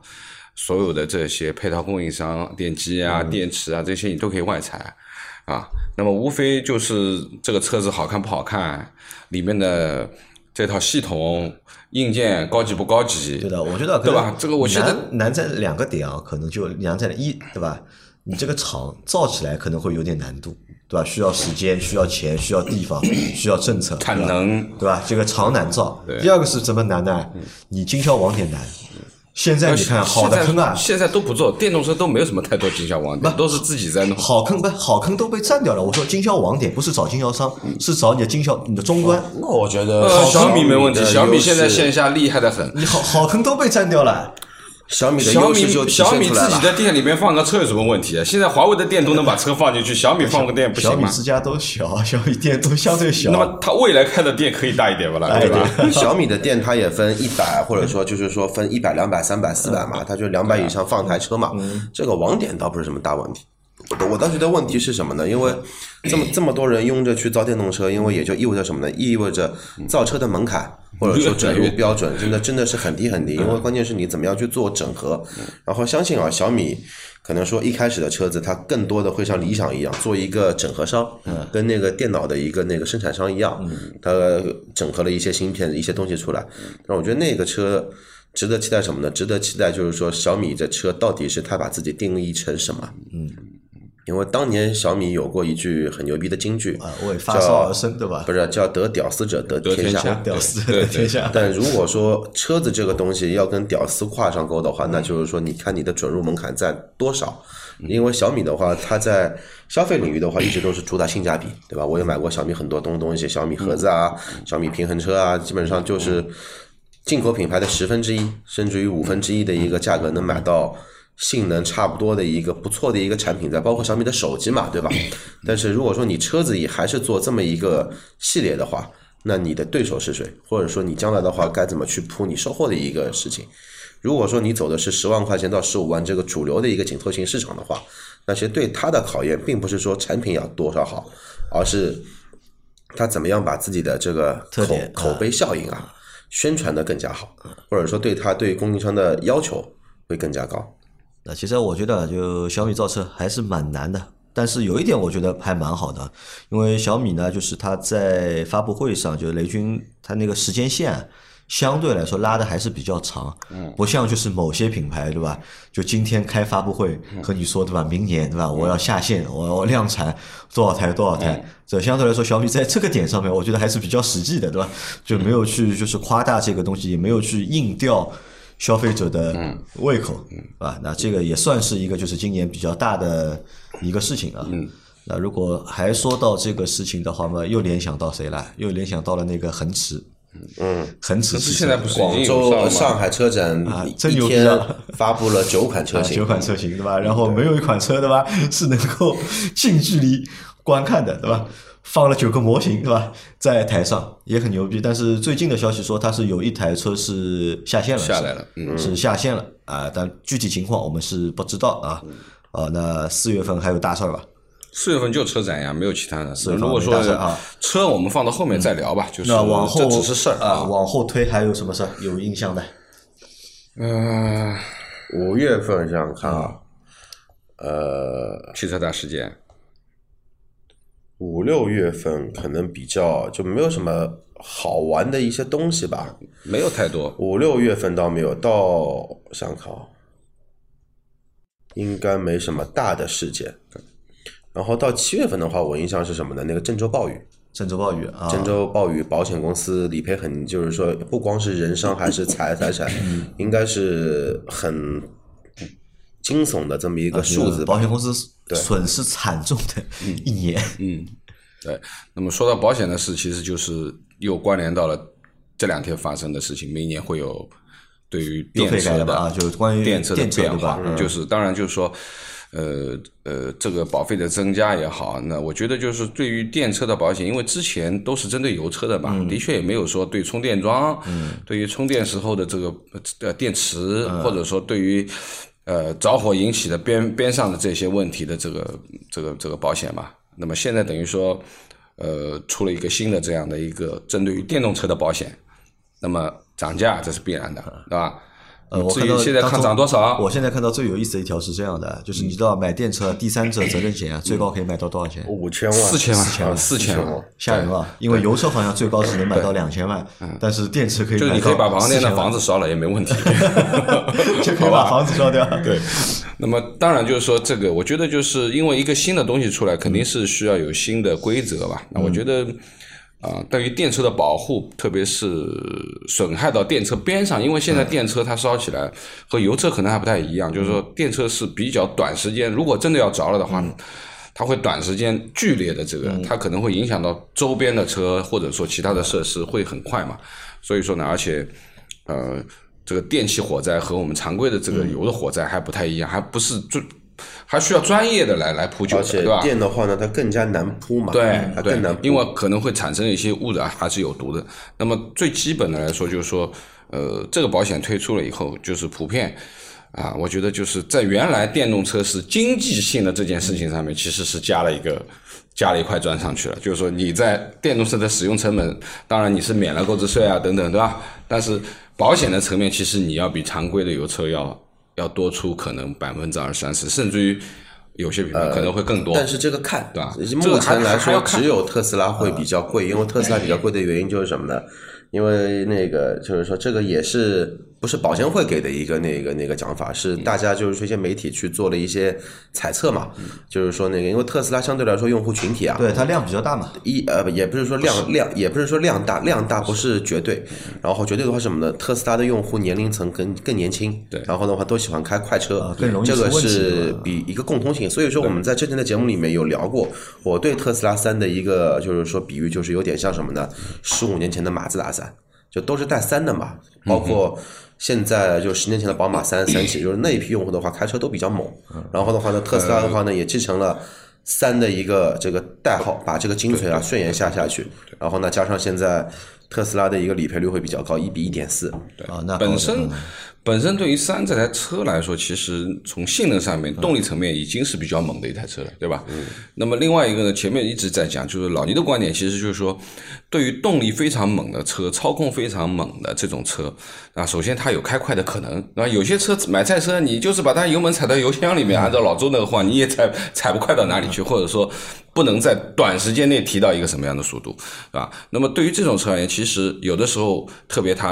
所有的这些配套供应商、电机啊、电池啊这些你都可以外采啊。那么无非就是这个车子好看不好看，里面的这套系统硬件高级不高级，对的，我觉得对吧这个我觉得难难在两个点啊，可能就难在一，对吧？你这个厂造起来可能会有点难度，对吧？需要时间，需要钱，需要地方，*coughs* 需要政策，产能对吧？这个厂难造。第二个是怎么难呢？你经销网点难。现在你看好的坑啊，现在都不做电动车，都没有什么太多经销网点，都是自己在弄。好坑不好坑都被占掉了。我说经销网点不是找经销商，是找你的经销你的终端。那我觉得呃，小米没问题，小米现在线下厉害的很。你好好坑都被占掉了。小米的小优势就小米。自己的店里面放个车有什么问题啊？现在华为的店都能把车放进去，*laughs* 小米放个店不行吗？小米之家都小，*laughs* 小米店都相对小。那么它未来开的店可以大一点吧啦？对吧？小米的店它也分一百，或者说就是说分一百、两百、三百、四百嘛，它就两百以上放台车嘛。这个网点倒不是什么大问题。我我倒觉得问题是什么呢？因为这么这么多人拥着去造电动车，因为也就意味着什么呢？意味着造车的门槛或者说准入标准真的真的是很低很低。因为关键是你怎么样去做整合。然后相信啊，小米可能说一开始的车子，它更多的会像理想一样做一个整合商，跟那个电脑的一个那个生产商一样，它整合了一些芯片一些东西出来。那我觉得那个车。值得期待什么呢？值得期待就是说小米这车到底是它把自己定义成什么？因为当年小米有过一句很牛逼的金句啊，为发烧而生，对吧？不是叫得屌丝者得天下。得天下屌丝对对天下，但如果说车子这个东西要跟屌丝挂上钩的话，那就是说，你看你的准入门槛在多少？因为小米的话，它在消费领域的话，一直都是主打性价比，对吧？我也买过小米很多东东西，小米盒子啊，小米平衡车啊，基本上就是进口品牌的十分之一，甚至于五分之一的一个价格，能买到性能差不多的一个不错的一个产品在，包括小米的手机嘛，对吧？*coughs* 但是如果说你车子也还是做这么一个系列的话，那你的对手是谁？或者说你将来的话该怎么去铺你售后的一个事情？如果说你走的是十万块钱到十五万这个主流的一个紧凑型市场的话，那其实对它的考验并不是说产品要多少好，而是它怎么样把自己的这个口口碑效应啊宣传的更加好，或者说对它对供应商的要求会更加高。那其实我觉得，就小米造车还是蛮难的，但是有一点我觉得还蛮好的，因为小米呢，就是它在发布会上，就是雷军他那个时间线相对来说拉的还是比较长，不像就是某些品牌对吧？就今天开发布会和你说对吧？明年对吧？我要下线，我要量产多少台多少台，这相对来说小米在这个点上面，我觉得还是比较实际的对吧？就没有去就是夸大这个东西，也没有去硬调。消费者的胃口，啊，那这个也算是一个就是今年比较大的一个事情啊。那如果还说到这个事情的话嘛，又联想到谁了？又联想到了那个恒驰，嗯，恒驰汽车现在不是广州、上海车展啊一真牛逼天啊发布了九款车型，啊九款车型对吧？然后没有一款车对吧？是能够 *laughs* 近距离观看的对吧？放了九个模型对吧，在台上也很牛逼。但是最近的消息说，它是有一台车是下线了，下来了是是下线了啊，但具体情况我们是不知道啊。啊，那四月份还有大事儿吧？四月份就车展呀，没有其他的。月份如果说没大事啊车，我们放到后面再聊吧。就是那往后这只是事儿啊，往后推还有什么事儿有印象的？嗯，五月份这样看啊，呃，汽车大事件，五六月份可能比较就没有什么好玩的一些东西吧。没有太多。五六月份倒没有，到想想看啊，应该没什么大的事件。然后到七月份的话，我印象是什么呢？那个郑州暴雨，郑州暴雨啊，郑州暴雨保险公司理赔很，就是说不光是人伤还是财财产，应该是很惊悚的这么一个数字。保险公司损失惨重的一年。嗯，对。那么说到保险的事，其实就是又关联到了这两天发生的事情。明年会有对于电车的改了吧啊就是关于电车的变化就是当然就是说。呃呃，这个保费的增加也好，那我觉得就是对于电车的保险，因为之前都是针对油车的嘛，嗯的确也没有说对充电桩，对于充电时候的这个呃电池，嗯或者说对于呃着火引起的边边上的这些问题的这个这个这个保险嘛。那么现在等于说，呃，出了一个新的这样的一个针对于电动车的保险，那么涨价这是必然的，对吧？呃，我至看到现在看涨多少，我现在看到最有意思的一条是这样的，就是你知道买电车第三者责任险啊，最高可以买到多少钱？五千万，四千万，啊四千万，吓人啊！因为油车好像最高只能买到两千万，但是电池可以买到就是你可以把旁边的房子烧了也没问题。*laughs* 就可以把房子烧掉。对，那么当然就是说，这个我觉得就是因为一个新的东西出来，肯定是需要有新的规则吧。那我觉得。啊、对于电车的保护，特别是损害到电车边上，因为现在电车它烧起来和油车可能还不太一样，就是说电车是比较短时间，如果真的要着了的话，它会短时间剧烈的这个，它可能会影响到周边的车或者说其他的设施，会很快嘛。所以说呢，而且呃，这个电气火灾和我们常规的这个油的火灾还不太一样，还不是专，还需要专业的来来扑救的，而且对吧？电的话呢，它更加难铺嘛，对对它更难铺，因为可能会产生一些污染，还是有毒的。那么最基本的来说，就是说，呃，这个保险推出了以后，就是普遍啊，我觉得就是在原来电动车是经济性的这件事情上面，其实是加了一个加了一块砖上去了。就是说你在电动车的使用成本，当然你是免了购置税啊等等，对吧？但是保险的层面，其实你要比常规的油车要要多出可能百分之二三十，甚至于有些品牌可能会更多。但是这个看，对吧目前来说，只有特斯拉会比较贵，因为特斯拉比较贵的原因就是什么呢？因为那个就是说，这个也是不是保监会给的一个那个那个讲法，是大家就是说一些媒体去做了一些猜测嘛，就是说那个因为特斯拉相对来说用户群体啊，对它量比较大嘛，一呃也不是说量量也不是说量大量大不是绝对，然后绝对的话是什么呢？特斯拉的用户年龄层更更年轻，对。然后的话都喜欢开快车啊，更容易这个是比一个共通性。所以说我们在之前的节目里面有聊过，我对特斯拉三的一个就是说比喻就是有点像什么呢？十五年前的马自达三，就都是带三的嘛，包括。现在就十年前的宝马三、*coughs* 三系，就是那一批用户的话，开车都比较猛。然后的话呢，特斯拉的话呢，也继承了三的一个这个代号，把这个精髓啊顺延下下去。然后呢，加上现在特斯拉的一个理赔率会比较高，一比一点四。啊，那本身本身对于三这台车来说，其实从性能上面、动力层面已经是比较猛的一台车了，对吧？嗯。那么另外一个呢，前面一直在讲，就是老倪的观点，其实就是说，对于动力非常猛的车、操控非常猛的这种车啊，首先它有开快的可能。啊，有些车买菜车，你就是把它油门踩到油箱里面，按照老周那个话，你也踩踩不快到哪里去，或者说不能在短时间内提到一个什么样的速度，是吧？那么对于这种车而言，其实有的时候，特别它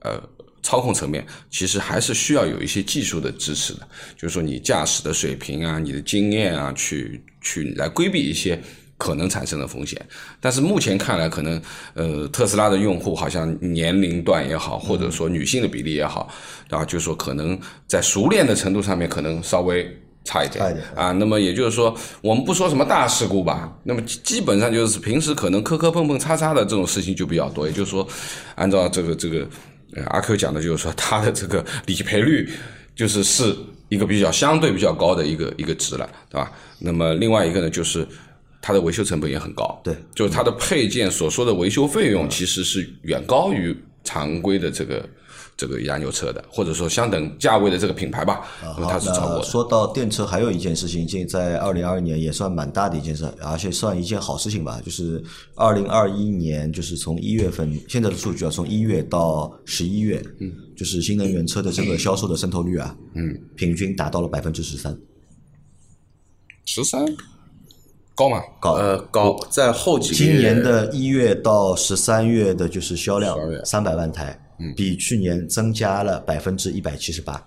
呃。操控层面其实还是需要有一些技术的支持的，就是说你驾驶的水平啊、你的经验啊，去去来规避一些可能产生的风险。但是目前看来，可能呃特斯拉的用户好像年龄段也好，或者说女性的比例也好，啊，就是说可能在熟练的程度上面可能稍微。差一点差一点啊，那么也就是说，我们不说什么大事故吧，那么基基本上就是平时可能磕磕碰碰、擦擦的这种事情就比较多。也就是说，按照这个这个呃阿 Q 讲的，就是说它的这个理赔率就是是一个比较相对比较高的一个一个值了，对吧？那么另外一个呢，就是它的维修成本也很高，对，就是它的配件所说的维修费用其实是远高于常规的这个这个燃油车的，或者说相等价位的这个品牌吧，因为它，是超过的。说到电车，还有一件事情，现在二零二二年也算蛮大的一件事，而且算一件好事情吧。就是二零二一年，就是从一月份现在的数据啊，从一月到十一月，嗯，就是新能源车的这个销售的渗透率啊，嗯，平均达到了百分之十三，十三高吗？高。呃，高在后几今年的一月到十三月的就是销量三百万台，比去年增加了百分之一百七十八，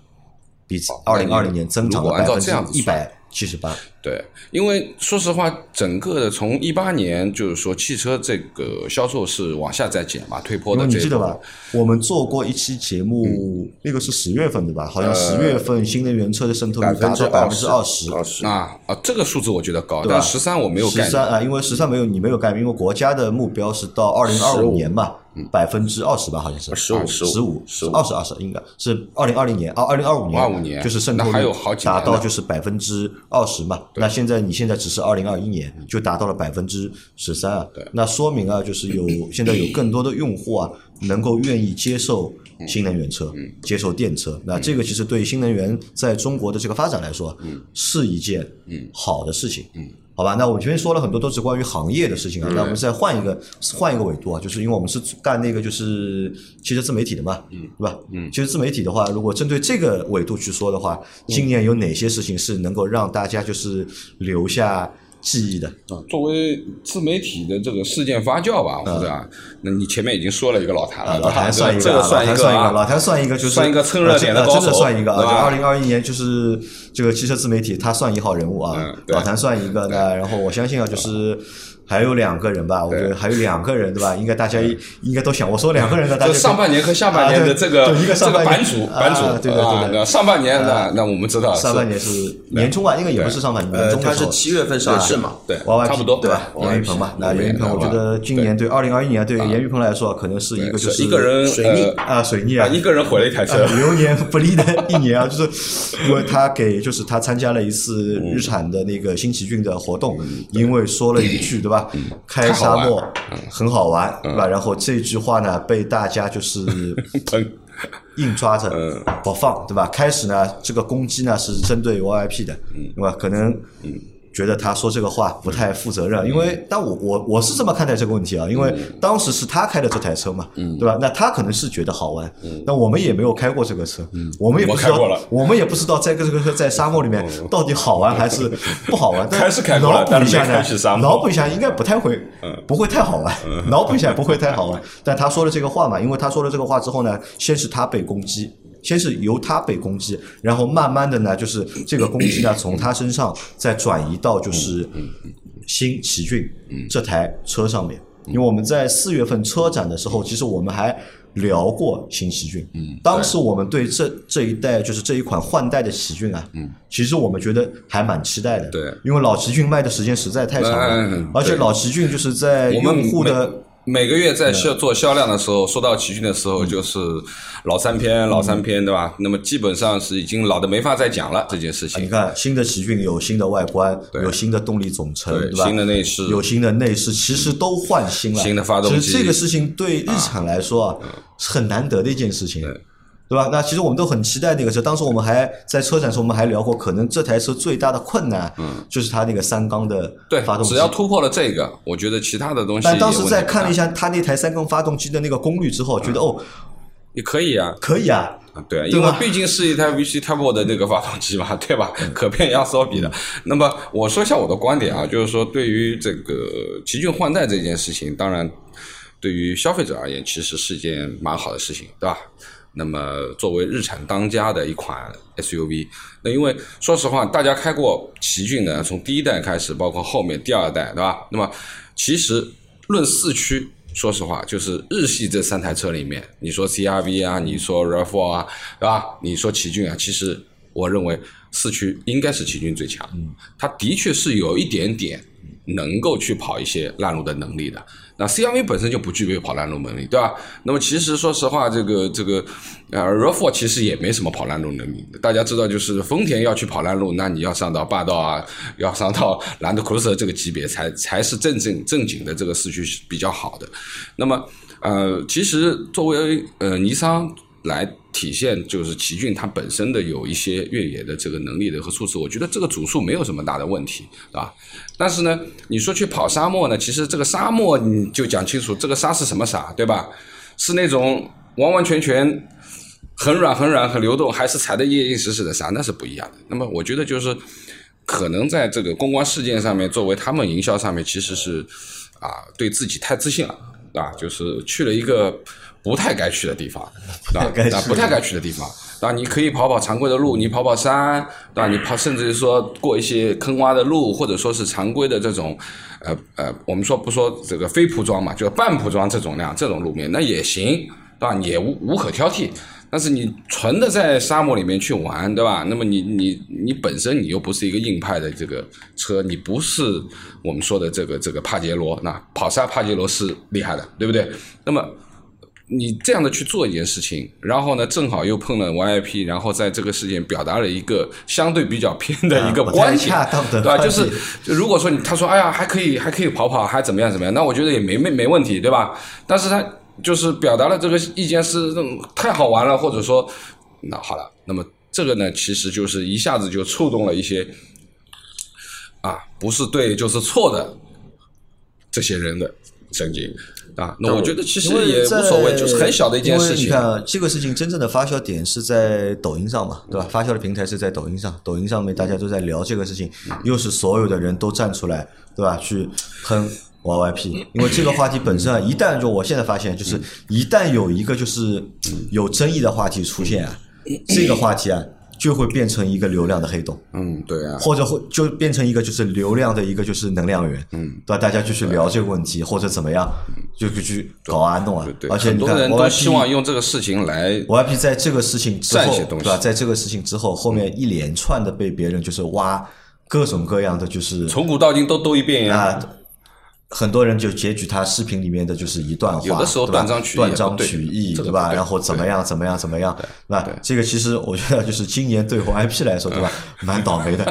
比二零二零年增长百分之一百七十八。对，因为说实话，整个的从一八年就是说汽车这个销售是往下在减嘛，退坡的你记得吧？我们做过一期节目，那个是十月份对吧？好像十月份新能源车的渗透率达到百分之二十。二十啊啊，这个数字我觉得高，但十三我没有概念。十三啊，因为十三没有你没有概念，因为国家的目标是到二零二五年嘛，百分之二十吧，好像是。十五十五15二十二十应该。是二零二零年啊，二零二五年25年。就是渗透率达到就是百分之二十嘛。那现在你现在只是二零二一年就达到了百分之十三啊，那说明啊，就是有 *coughs* 现在有更多的用户啊，能够愿意接受新能源车，接受电车。那这个其实对新能源在中国的这个发展来说，是一件好的事情。好吧，那我们前面说了很多都是关于行业的事情啊，那我们再换一个换一个维度啊，就是因为我们是干那个就是汽车自媒体的嘛，嗯，对吧？嗯，其实自媒体的话，如果针对这个维度去说的话，今年有哪些事情是能够让大家就是留下记忆的？啊，作为自媒体的这个事件发酵吧，或者啊，那你前面已经说了一个老谭了，啊，老谭算一个，这个啊老谭算一个，老谭算一个，就是算一个蹭热点的啊真的算一个啊！二零二一年，就是这个汽车自媒体，他算一号人物啊嗯。老谭算一个，那然后我相信啊，就是还有两个人吧，我觉得还有两个人对吧？*laughs* 应该大家应该都想，我说两个人的，*laughs* 大家就上半年和下半年的这个一个这个上半年。版主啊版主，对对对上半年那那我们知道上半年是年中啊，应该也不是上半年，年呃，中的时候。它是七月份上市嘛，对差不多对吧？严于鹏嘛，那严玉鹏，我觉得今年对二零二一年对严玉鹏来说，可能是一个就是一个人水逆。呃啊水逆啊，啊一个人毁了一台车。啊，流年不利的一年啊，就是 *laughs* 因为他给就是他参加了一次日产的那个新奇骏的活动，因为说了一句对吧，开沙漠很好玩对吧？然后这句话呢被大家就是硬抓着不放对吧？开始呢这个攻击呢是针对 Y I P 的，对吧？可能觉得他说这个话不太负责任，因为但我我我是这么看待这个问题啊，因为当时是他开的这台车嘛，对吧？那他可能是觉得好玩，那我们也没有开过这个车，我们也不知道我们也不知道在这个车在沙漠里面到底好玩还是不好玩。*laughs* 但开是开过了脑补一下呢脑补一下应该不太会，不会太好玩，脑补一下不会太好玩。但他说了这个话嘛，因为他说了这个话之后呢，先是他被攻击。先是由他被攻击，然后慢慢的呢，就是这个攻击呢，*coughs* 从他身上再转移到就是新奇骏这台车上面。因为我们在四月份车展的时候，其实我们还聊过新奇骏。嗯，当时我们对这这一代就是这一款换代的奇骏啊，嗯，其实我们觉得还蛮期待的。对因为老奇骏卖的时间实在太长了，嗯而且老奇骏就是在用户的每个月在销做销量的时候，说到奇骏的时候，就是老三篇、老三篇，对吧？那么基本上是已经老的没法再讲了这件事情。你看，新的奇骏有新的外观，对有新的动力总成，对对吧？新的内饰有新的内饰，其实都换新了。新的发动机其实这个事情对日产来说啊，是很难得的一件事情，对吧？那其实我们都很期待那个车。当时我们还在车展时，我们还聊过，可能这台车最大的困难，嗯就是它那个三缸的嗯对发动，机。只要突破了这个，我觉得其他的东西。但当时在看了一，下它那台三缸发动机的那个功率之后，觉得哦，也可以啊。可以啊，对，啊因为毕竟是一台 VC Turbo 的那个发动机嘛，对吧？可变压缩比的。那么我说一下我的观点啊，就是说对于这个奇骏换代这件事情，当然对于消费者而言，其实是件蛮好的事情，对吧？那么作为日产当家的一款 SUV，那因为说实话，大家开过奇骏呢，从第一代开始，包括后面第二代，对吧？那么其实论四驱，说实话，就是日系这三台车里面，你说 CRV 啊，你说 RAV4 啊，对吧？你说奇骏啊，其实我认为四驱应该是奇骏最强，它的确是有一点点能够去跑一些烂路的能力的。那 CRV 本身就不具备跑烂路能力，对吧？那么其实说实话，这个这个呃 RAV4 其实也没什么跑烂路能力。大家知道，就是丰田要去跑烂路，那你要上到霸道啊，要上到兰德酷路泽这个级别，才才是正正正经的这个四驱比较好的。那么呃，其实作为呃尼桑来体现就是奇骏它本身的有一些越野的这个能力的和素质，我觉得这个组数没有什么大的问题，对吧？但是呢，你说去跑沙漠呢，其实这个沙漠你就讲清楚，这个沙是什么沙，对吧？是那种完完全全很软很软很流动，还是踩得硬硬实实的沙，那是不一样的。那么我觉得就是可能在这个公关事件上面，作为他们营销上面，其实是啊对自己太自信了，啊，就是去了一个不太该去的地方，啊不太该去的地方。啊，你可以跑跑常规的路，你跑跑山，对吧？你跑，甚至于说过一些坑洼的路，或者说是常规的这种，呃呃，我们说不说这个非铺装嘛，就半铺装这种量这种路面，那也行，对吧？也无无可挑剔。但是你纯的在沙漠里面去玩，对吧？那么你你你本身你又不是一个硬派的这个车，你不是我们说的这个这个帕杰罗，那跑沙帕杰罗是厉害的，对不对？那么你这样的去做一件事情，然后呢，正好又碰了 YIP，然后在这个事件表达了一个相对比较偏的一个啊不太观点，恰当的对吧？就是就如果说你他说哎呀还可以还可以跑跑，还怎么样怎么样，那我觉得也没没没问题，对吧？但是他就是表达了这个意见是嗯太好玩了，或者说那好了，那么这个呢，其实就是一下子就触动了一些啊不是对就是错的这些人的神经啊。那我觉得其实也无所谓，就是很小的一件事情因为你。看啊，这个事情真正的发酵点是在抖音上嘛，对吧？发酵的平台是在抖音上，抖音上面大家都在聊这个事情，又是所有的人都站出来，对吧？去喷 YYP，因为这个话题本身啊，一旦就我现在发现，就是一旦有一个就是有争议的话题出现啊，这个话题啊。就会变成一个流量的黑洞，嗯，对啊，或者会就变成一个就是流量的一个就是能量源，嗯，对吧？大家就去聊这个问题，或者怎么样，就去去搞啊弄啊。对，，而且你看很多人都 YYP 希望用这个事情来 YP 在这个事情之后，对吧？在这个事情之后，后面一连串的被别人就是挖各种各样的，就是从古到今都兜一遍呀。啊，很多人就截取他视频里面的就是一段话，有的时候对吧断章取义对取义，对吧？然后怎么样怎么样怎么样，对吧这个其实我觉得就是今年对 YP 来说，对吧？*laughs* 蛮倒霉的，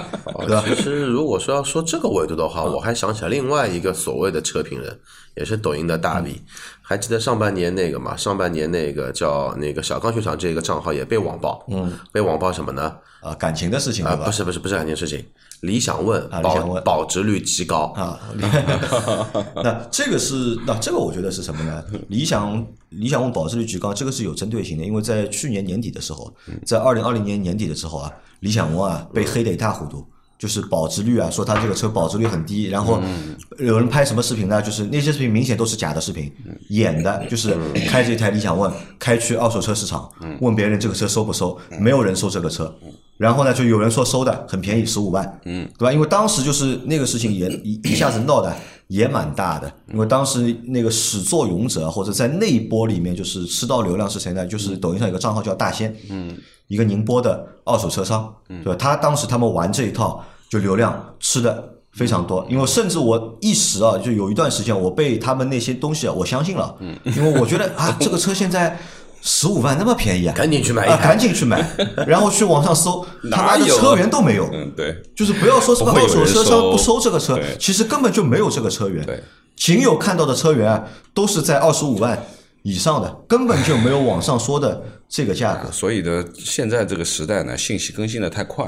对吧？其实如果说要说这个维度的话，我还想起来另外一个所谓的车评人，也是抖音的大 V。还记得上半年那个嘛？上半年那个叫那个小钢球场这个账号也被网暴，嗯，被网暴什么呢？啊，感情的事情，啊，不是不是不是感情事情，理想问保啊理想问。保值率极高，啊，*laughs* 那这个是那这个我觉得是什么呢？理想理想问保值率极高，这个是有针对性的，因为在去年年底的时候，在二零二零年年底的时候啊，理想 ONE 啊被黑得一塌糊涂。就是保值率啊，说他这个车保值率很低，然后有人拍什么视频呢？就是那些视频明显都是假的视频，演的，就是开着一台理想 ONE 开去二手车市场，问别人这个车收不收，没有人收这个车，然后呢，就有人说收的很便宜，十五万，嗯，对吧？因为当时就是那个事情也一一下子闹的也蛮大的，因为当时那个始作俑者或者在那一波里面就是吃到流量是谁呢？就是抖音上有个账号叫大仙，嗯，一个宁波的二手车商，对吧？他当时他们玩这一套，就流量吃的。非常多，因为甚至我一时啊，就有一段时间，我被他们那些东西啊，我相信了，嗯。因为我觉得啊，这个车现在十五万那么便宜啊，赶紧去买一啊，台赶紧去买，然后去网上搜，*laughs* 他妈的车源都没有，嗯，对，就是不要说什么二手车商不收这个车，其实根本就没有这个车源，对，仅有看到的车源啊都是在二十五万以上的，根本就没有网上说的这个价格。所以呢，现在这个时代呢，信息更新的太快，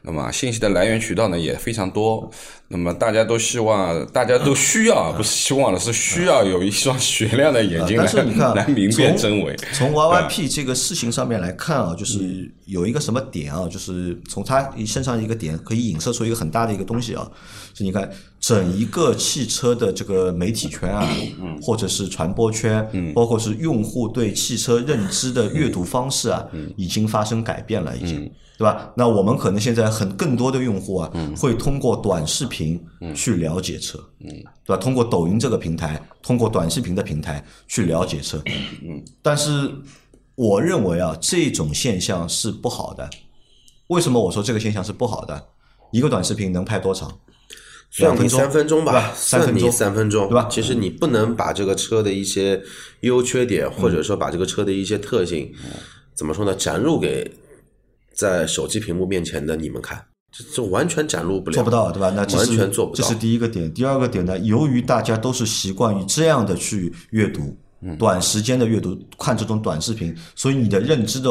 那么信息的来源渠道呢也非常多，那么大家都希望，大家都需要，不是希望了，是需要有一双雪亮的眼睛来、*laughs* 来明辨真伪。从 YYP 这个事情上面来看啊，就是有一个什么点啊，就是从他身上一个点可以影射出一个很大的一个东西啊，是你看整一个汽车的这个媒体圈啊，或者是传播圈，包括是用户对汽车认知的阅读方式啊，已经发生改变了，已经。对吧？那我们可能现在很更多的用户啊，会通过短视频去了解车，对吧？通过抖音这个平台，通过短视频的平台去了解车，但是我认为啊，这种现象是不好的。为什么我说这个现象是不好的？一个短视频能拍多长？算你两分钟三分钟吧三分算你钟三分钟，对吧其实你不能把这个车的一些优缺点，或者说把这个车的一些特性，怎么说呢，展露给在手机屏幕面前的你们看，这这完全展露不了，做不到，对吧？那完全做不到这是。第一个点。第二个点呢，由于大家都是习惯于这样的去阅读，嗯短时间的阅读，看这种短视频，所以你的认知的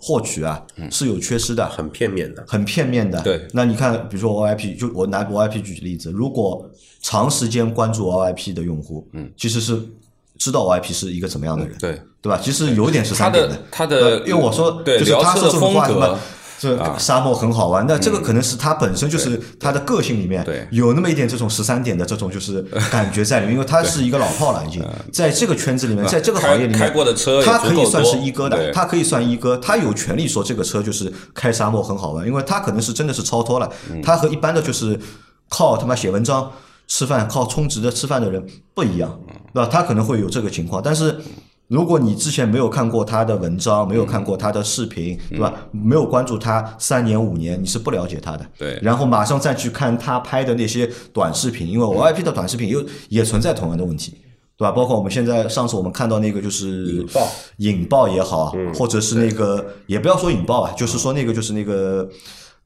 获取啊嗯是有缺失的，很片面的，很片面的。对那你看，比如说 OIP，就我拿 OIP 举例子，如果长时间关注 OIP 的用户，嗯，其实是知道 OIP 是一个怎么样的人，对，对吧？其实有点是他三点的他呃的因为我说对就是他说这种话。这沙漠很好玩，那这个可能是他本身就是他的个性里面对。有那么一点这种十三点的这种就是 *laughs* 感觉在里面，因为他是一个老炮了，已经。在这个圈子里面，在这个行业里面开开过的车也他可以算是一哥的，他可以算一哥，他有权利说这个车就是开沙漠很好玩，因为他可能是真的是超脱了，嗯。他和一般的就是靠他妈写文章吃饭、靠充值的吃饭的人不一样，嗯。对吧？他可能会有这个情况，但是。如果你之前没有看过他的文章，没有看过他的视频，对吧？没有关注他三年五年，你是不了解他的。对然后马上再去看他拍的那些短视频，因为 OIP 的短视频又也存在同样的问题，对吧？包括我们现在上次我们看到那个就是引爆引爆也好，或者是那个也不要说引爆啊，就是说那个就是那个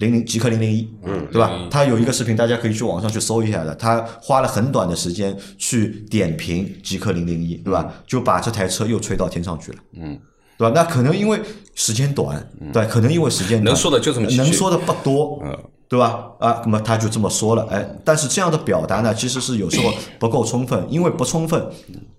零零极客零零一，嗯，对吧？他有一个视频，大家可以去网上去搜一下的，他花了很短的时间去点评极客零零一，对吧？就把这台车又吹到天上去了，嗯。对吧？那可能因为时间短，对，可能因为时间短能说的就这么能说的不多，嗯对吧？啊，那么他就这么说了，哎，但是这样的表达呢，其实是有时候不够充分，因为不充分，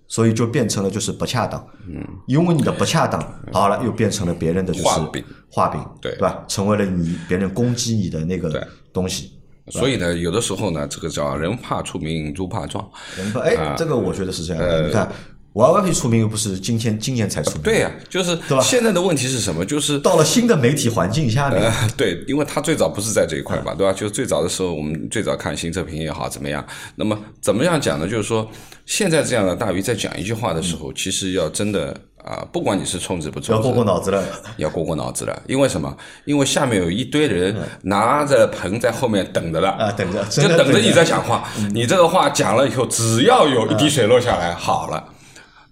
所以就变成了就是不恰当。嗯，因为你的不恰当，好了，又变成了别人的就是画饼画饼，对对吧？成为了你别人攻击你的那个东西。所以呢，有的时候呢，这个叫人怕出名，猪怕壮。人怕，哎，啊这个我觉得是这样呃的。你看，YYP 出名又不是今天今年才出名，对呀、就是吧现在的问题是什么？就是到了新的媒体环境下面，呃，*laughs* 对，因为他最早不是在这一块嘛，对吧？就最早的时候，我们最早看新测评也好，怎么样？那么怎么样讲呢？就是说，现在这样的大鱼在讲一句话的时候，其实要真的啊、不管你是充值不充要，过过脑子了。要过过脑子了。因为什么？因为下面有一堆人拿着盆在后面等着了啊等着就等着等着你在讲话。你这个话讲了以后，只要有一滴水落下来，好了。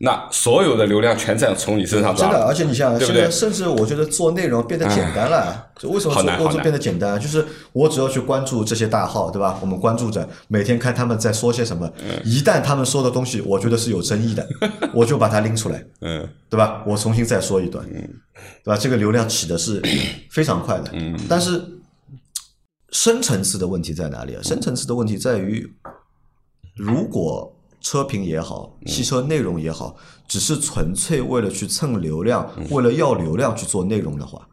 那所有的流量全在从你身上抓真的，而且你想，对对现在甚至我觉得做内容变得简单了。就为什么做工作变得简单？就是我只要去关注这些大号，对吧？我们关注着，每天看他们在说些什么。嗯一旦他们说的东西，我觉得是有争议的，*laughs* 我就把它拎出来，嗯，对吧？我重新再说一段，对吧？这个流量起的是 *coughs* 非常快的，但是深层次的问题在哪里啊？深层次的问题在于，如果车评也好，汽车内容也好，只是纯粹为了去蹭流量，为了要流量去做内容的话，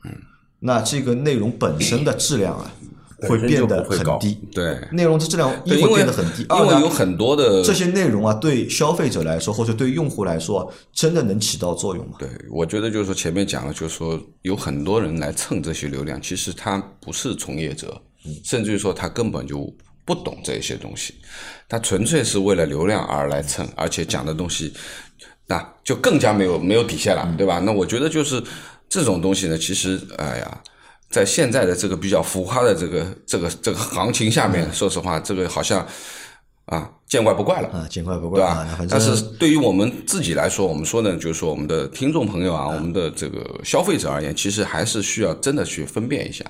那这个内容本身的质量啊，会变得很低。对，内容的质量一对，因会变得很低，因为有很多的这些内容啊，对消费者来说或者对用户来说，真的能起到作用吗？对，我觉得就是说前面讲了，就是说有很多人来蹭这些流量，其实他不是从业者，甚至于说他根本就不懂这些东西，他纯粹是为了流量而来蹭，而且讲的东西那就更加没有没有底线了，对吧？那我觉得就是这种东西呢，其实哎呀。在现在的这个比较浮夸的这个这个这个行情下面，说实话，这个好像啊见怪不怪了。啊，见怪不怪对吧但是对于我们自己来说，我们说呢，就是说我们的听众朋友啊，我们的这个消费者而言，其实还是需要真的去分辨一下，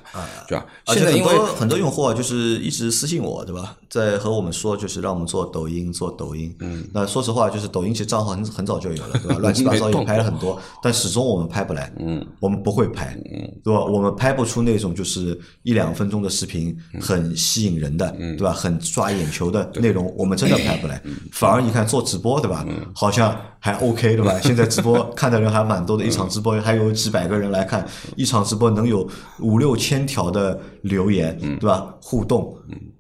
对吧？现在因为多很多用户啊，就是一直私信我，对吧？在和我们说，就是让我们做抖音，做抖音。嗯，那说实话，就是抖音其实账号很很早就有了，对吧？*laughs* 乱七八糟也拍了很多，但始终我们拍不来。嗯，我们不会拍，嗯，对吧？我们拍不出那种就是一两分钟的视频很吸引人的，对吧？很抓眼球的内容，我们真的拍不来。反而你看做直播，对吧？好像还 OK，对吧？*laughs* 现在直播看的人还蛮多的，一场直播还有几百个人来看，一场直播能有五六千条的留言，对吧？互动，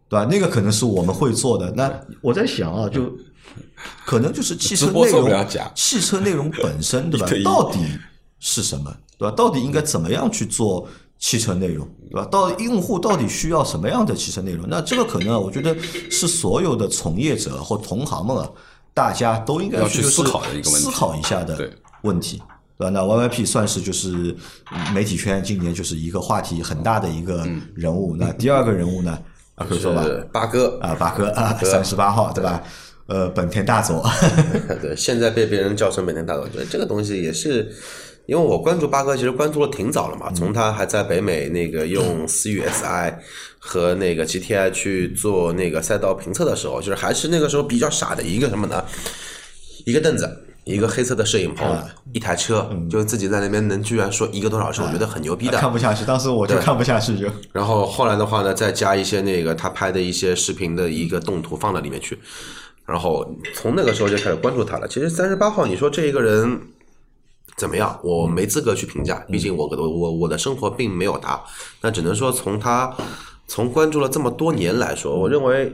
对吧？那个可能是我们会做的。那我在想啊，就可能就是汽车内容汽车内容本身，对吧 *laughs* 到底是什么，对吧？到底应该怎么样去做汽车内容，对吧？到用户到底需要什么样的汽车内容？那这个可能啊，我觉得是所有的从业者或同行们啊，大家都应该要去思考的一个问题思考一下的对问题。对吧？那 YYP 算是就是嗯媒体圈今年就是一个话题很大的一个人物。那第二个人物呢？*laughs* 啊，可以说吧，八哥啊，八哥啊，三十八号，对吧？呃，本田大佐，*laughs* 对，现在被别人叫成本田大佐，我觉得这个东西也是，因为我关注八哥，其实关注的挺早了嘛，从他还在北美那个用思域 SI 和那个 GTI 去做那个赛道评测的时候，就是还是那个时候比较傻的一个什么呢？一个凳子。一个黑色的摄影棚，一台车，就自己在那边能居然说一个多小时，我觉得很牛逼的。看不下去，当时我就看不下去，就然后后来的话呢，再加一些那个他拍的一些视频的一个动图放到里面去，然后从那个时候就开始关注他了。其实三十八号，你说这一个人怎么样？我没资格去评价，毕竟我我我我的生活并没有他，那只能说从他从关注了这么多年来说，我认为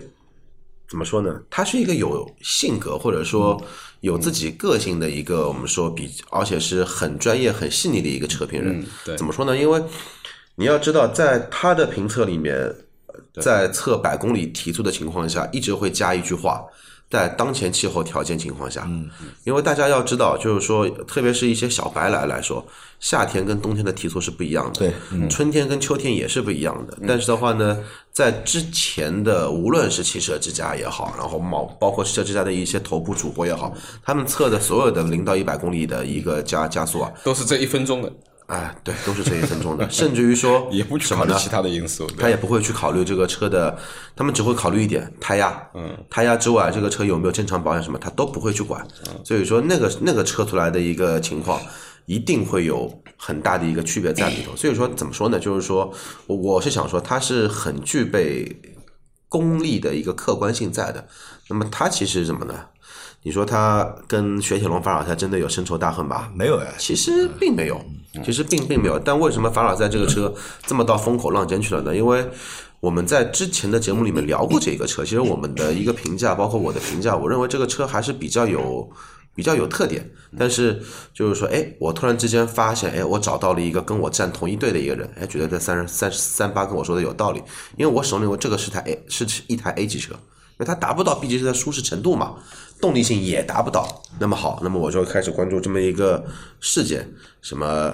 怎么说呢？他是一个有性格或者说有自己个性的一个，我们说比而且是很专业、很细腻的一个车评人。怎么说呢？因为你要知道，在他的评测里面，在测百公里提速的情况下，一直会加一句话。在当前气候条件情况下，嗯，因为大家要知道，就是说，特别是一些小白来来说，夏天跟冬天的提速是不一样的，对，春天跟秋天也是不一样的。但是的话呢，在之前的无论是汽车之家也好，然后包包括汽车之家的一些头部主播也好，他们测的所有的零到一百公里的一个加加速啊，都是这一分钟的，哎，对，都是这一分钟的，*laughs* 甚至于说也不去什么呢？考虑其他的因素。他也不会去考虑这个车的，他们只会考虑一点胎压，嗯，胎压之外，这个车有没有正常保养什么，他都不会去管。所以说，那个那个车出来的一个情况，一定会有很大的一个区别在里头。*clears throat* 所以说，怎么说呢？就是说，我我是想说，它是很具备功利的一个客观性在的。那么它其实什么呢？你说他跟雪铁龙、凡尔赛真的有深仇大恨吧？没有呀。其实并没有，其实并并没有。但为什么凡尔赛这个车这么到风口浪尖去了呢？因为我们在之前的节目里面聊过这个车，其实我们的一个评价，包括我的评价，我认为这个车还是比较有比较有特点。但是就是说，哎，我突然之间发现，哎，我找到了一个跟我站同一队的一个人，哎，觉得这三十三三八跟我说的有道理，因为我始终认为这个是台 A 是一台 A 级车。因为它达不到 B 级车的舒适程度嘛，动力性也达不到。那么好，那么我就开始关注这么一个事件，什么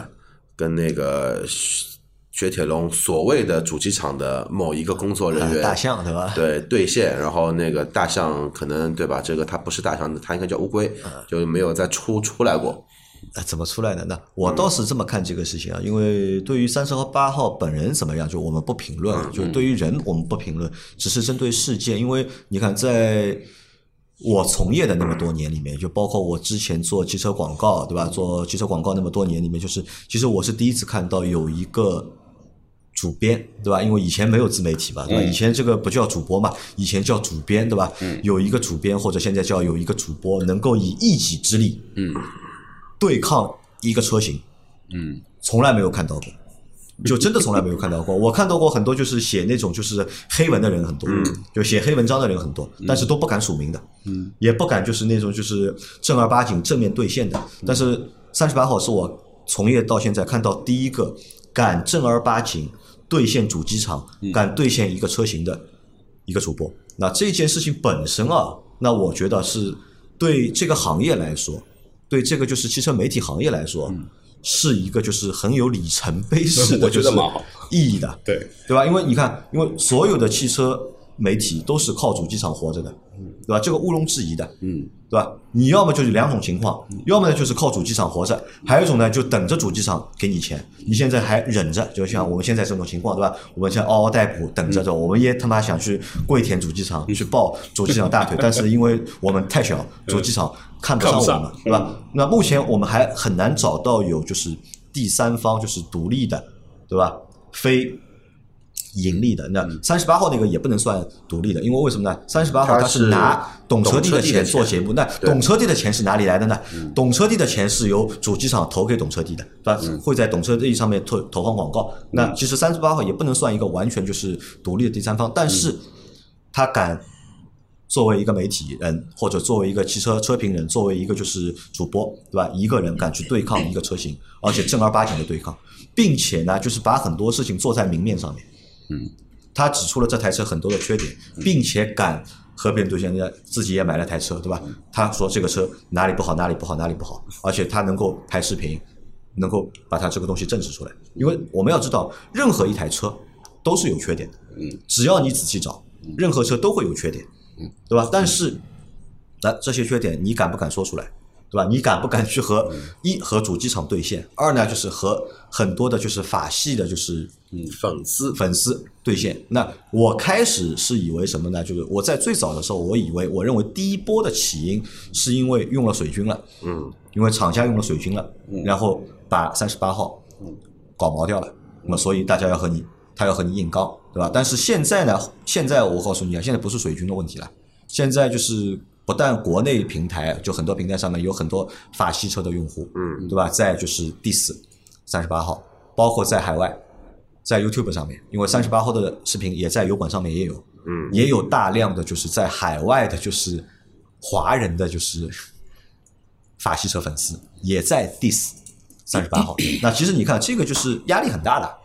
跟那个雪铁龙所谓的主机厂的某一个工作人员，大象对吧？对对线，然后那个大象可能对吧？这个它不是大象，它应该叫乌龟，就没有再出出来过。啊，怎么出来的？那我倒是这么看这个事情啊，因为对于三十号、八号本人怎么样，就我们不评论，就对于人我们不评论，只是针对事件。因为你看，在我从业的那么多年里面，就包括我之前做汽车广告，对吧？做汽车广告那么多年里面，就是其实我是第一次看到有一个主编，对吧？因为以前没有自媒体嘛，对吧？以前这个不叫主播嘛，以前叫主编，对吧？有一个主编或者现在叫有一个主播，能够以一己之力，嗯，对抗一个车型，嗯，从来没有看到过。就真的从来没有看到过，*laughs* 我看到过很多，就是写那种就是黑文的人很多，就写黑文章的人很多，但是都不敢署名的，嗯，也不敢就是那种就是正儿八经正面对线的。但是三十八号是我从业到现在看到第一个敢正儿八经兑现主机厂、敢兑现一个车型的一个主播。那这件事情本身啊，那我觉得是对这个行业来说，对这个就是汽车媒体行业来说。是一个就是很有里程碑式 *laughs* 的，我觉得意义的，对对吧？因为你看，因为所有的汽车媒体都是靠主机厂活着的，对吧？这个毋庸置疑的，嗯，对吧？你要么就是两种情况，要么呢就是靠主机厂活着，还有一种呢就等着主机厂给你钱，你现在还忍着，就像我们现在这种情况，对吧？我们现在嗷嗷待哺，等着着，我们也他妈想去跪舔主机厂，去抱主机厂大腿，但是因为我们太小，主机厂看不上我们，对吧？那目前我们还很难找到有就是。第三方就是独立的，对吧？非盈利的。那三十八号那个也不能算独立的，因为为什么呢？三十八号他是拿懂车帝的钱做节目，那懂车帝的钱是哪里来的呢？懂车帝的钱是由主机厂投给懂车帝的，对吧？会在懂车帝上面投投放广告。那其实三十八号也不能算一个完全就是独立的第三方，但是他敢。作为一个媒体人，或者作为一个汽车车评人，作为一个就是主播，对吧？一个人敢去对抗一个车型，而且正儿八经的对抗，并且呢，就是把很多事情做在明面上面。嗯，他指出了这台车很多的缺点，并且敢和别人对线，人家自己也买了台车，对吧？他说这个车哪里不好，哪里不好，哪里不好，而且他能够拍视频，能够把他这个东西证实出来。因为我们要知道，任何一台车都是有缺点的。嗯，只要你仔细找，任何车都会有缺点。嗯，对吧？但是，那这些缺点你敢不敢说出来，对吧？你敢不敢去和一和主机厂对线？二呢，就是和很多的，就是法系的，就是嗯粉丝粉丝对线。那我开始是以为什么呢？就是我在最早的时候，我以为我认为第一波的起因是因为用了水军了，嗯，因为厂家用了水军了，然后把三十八号搞毛掉了，那么所以大家要和你。他要和你硬刚，对吧？但是现在呢？现在我告诉你啊，现在不是水军的问题了。现在就是不但国内平台，就很多平台上面有很多法系车的用户，嗯，对吧？在就是 D 四三十八号，包括在海外，在 YouTube 上面，因为三十八号的视频也在油管上面也有，嗯，也有大量的就是在海外的，就是华人的就是法系车粉丝也在 D 四三十八号。*coughs* 那其实你看，这个就是压力很大的，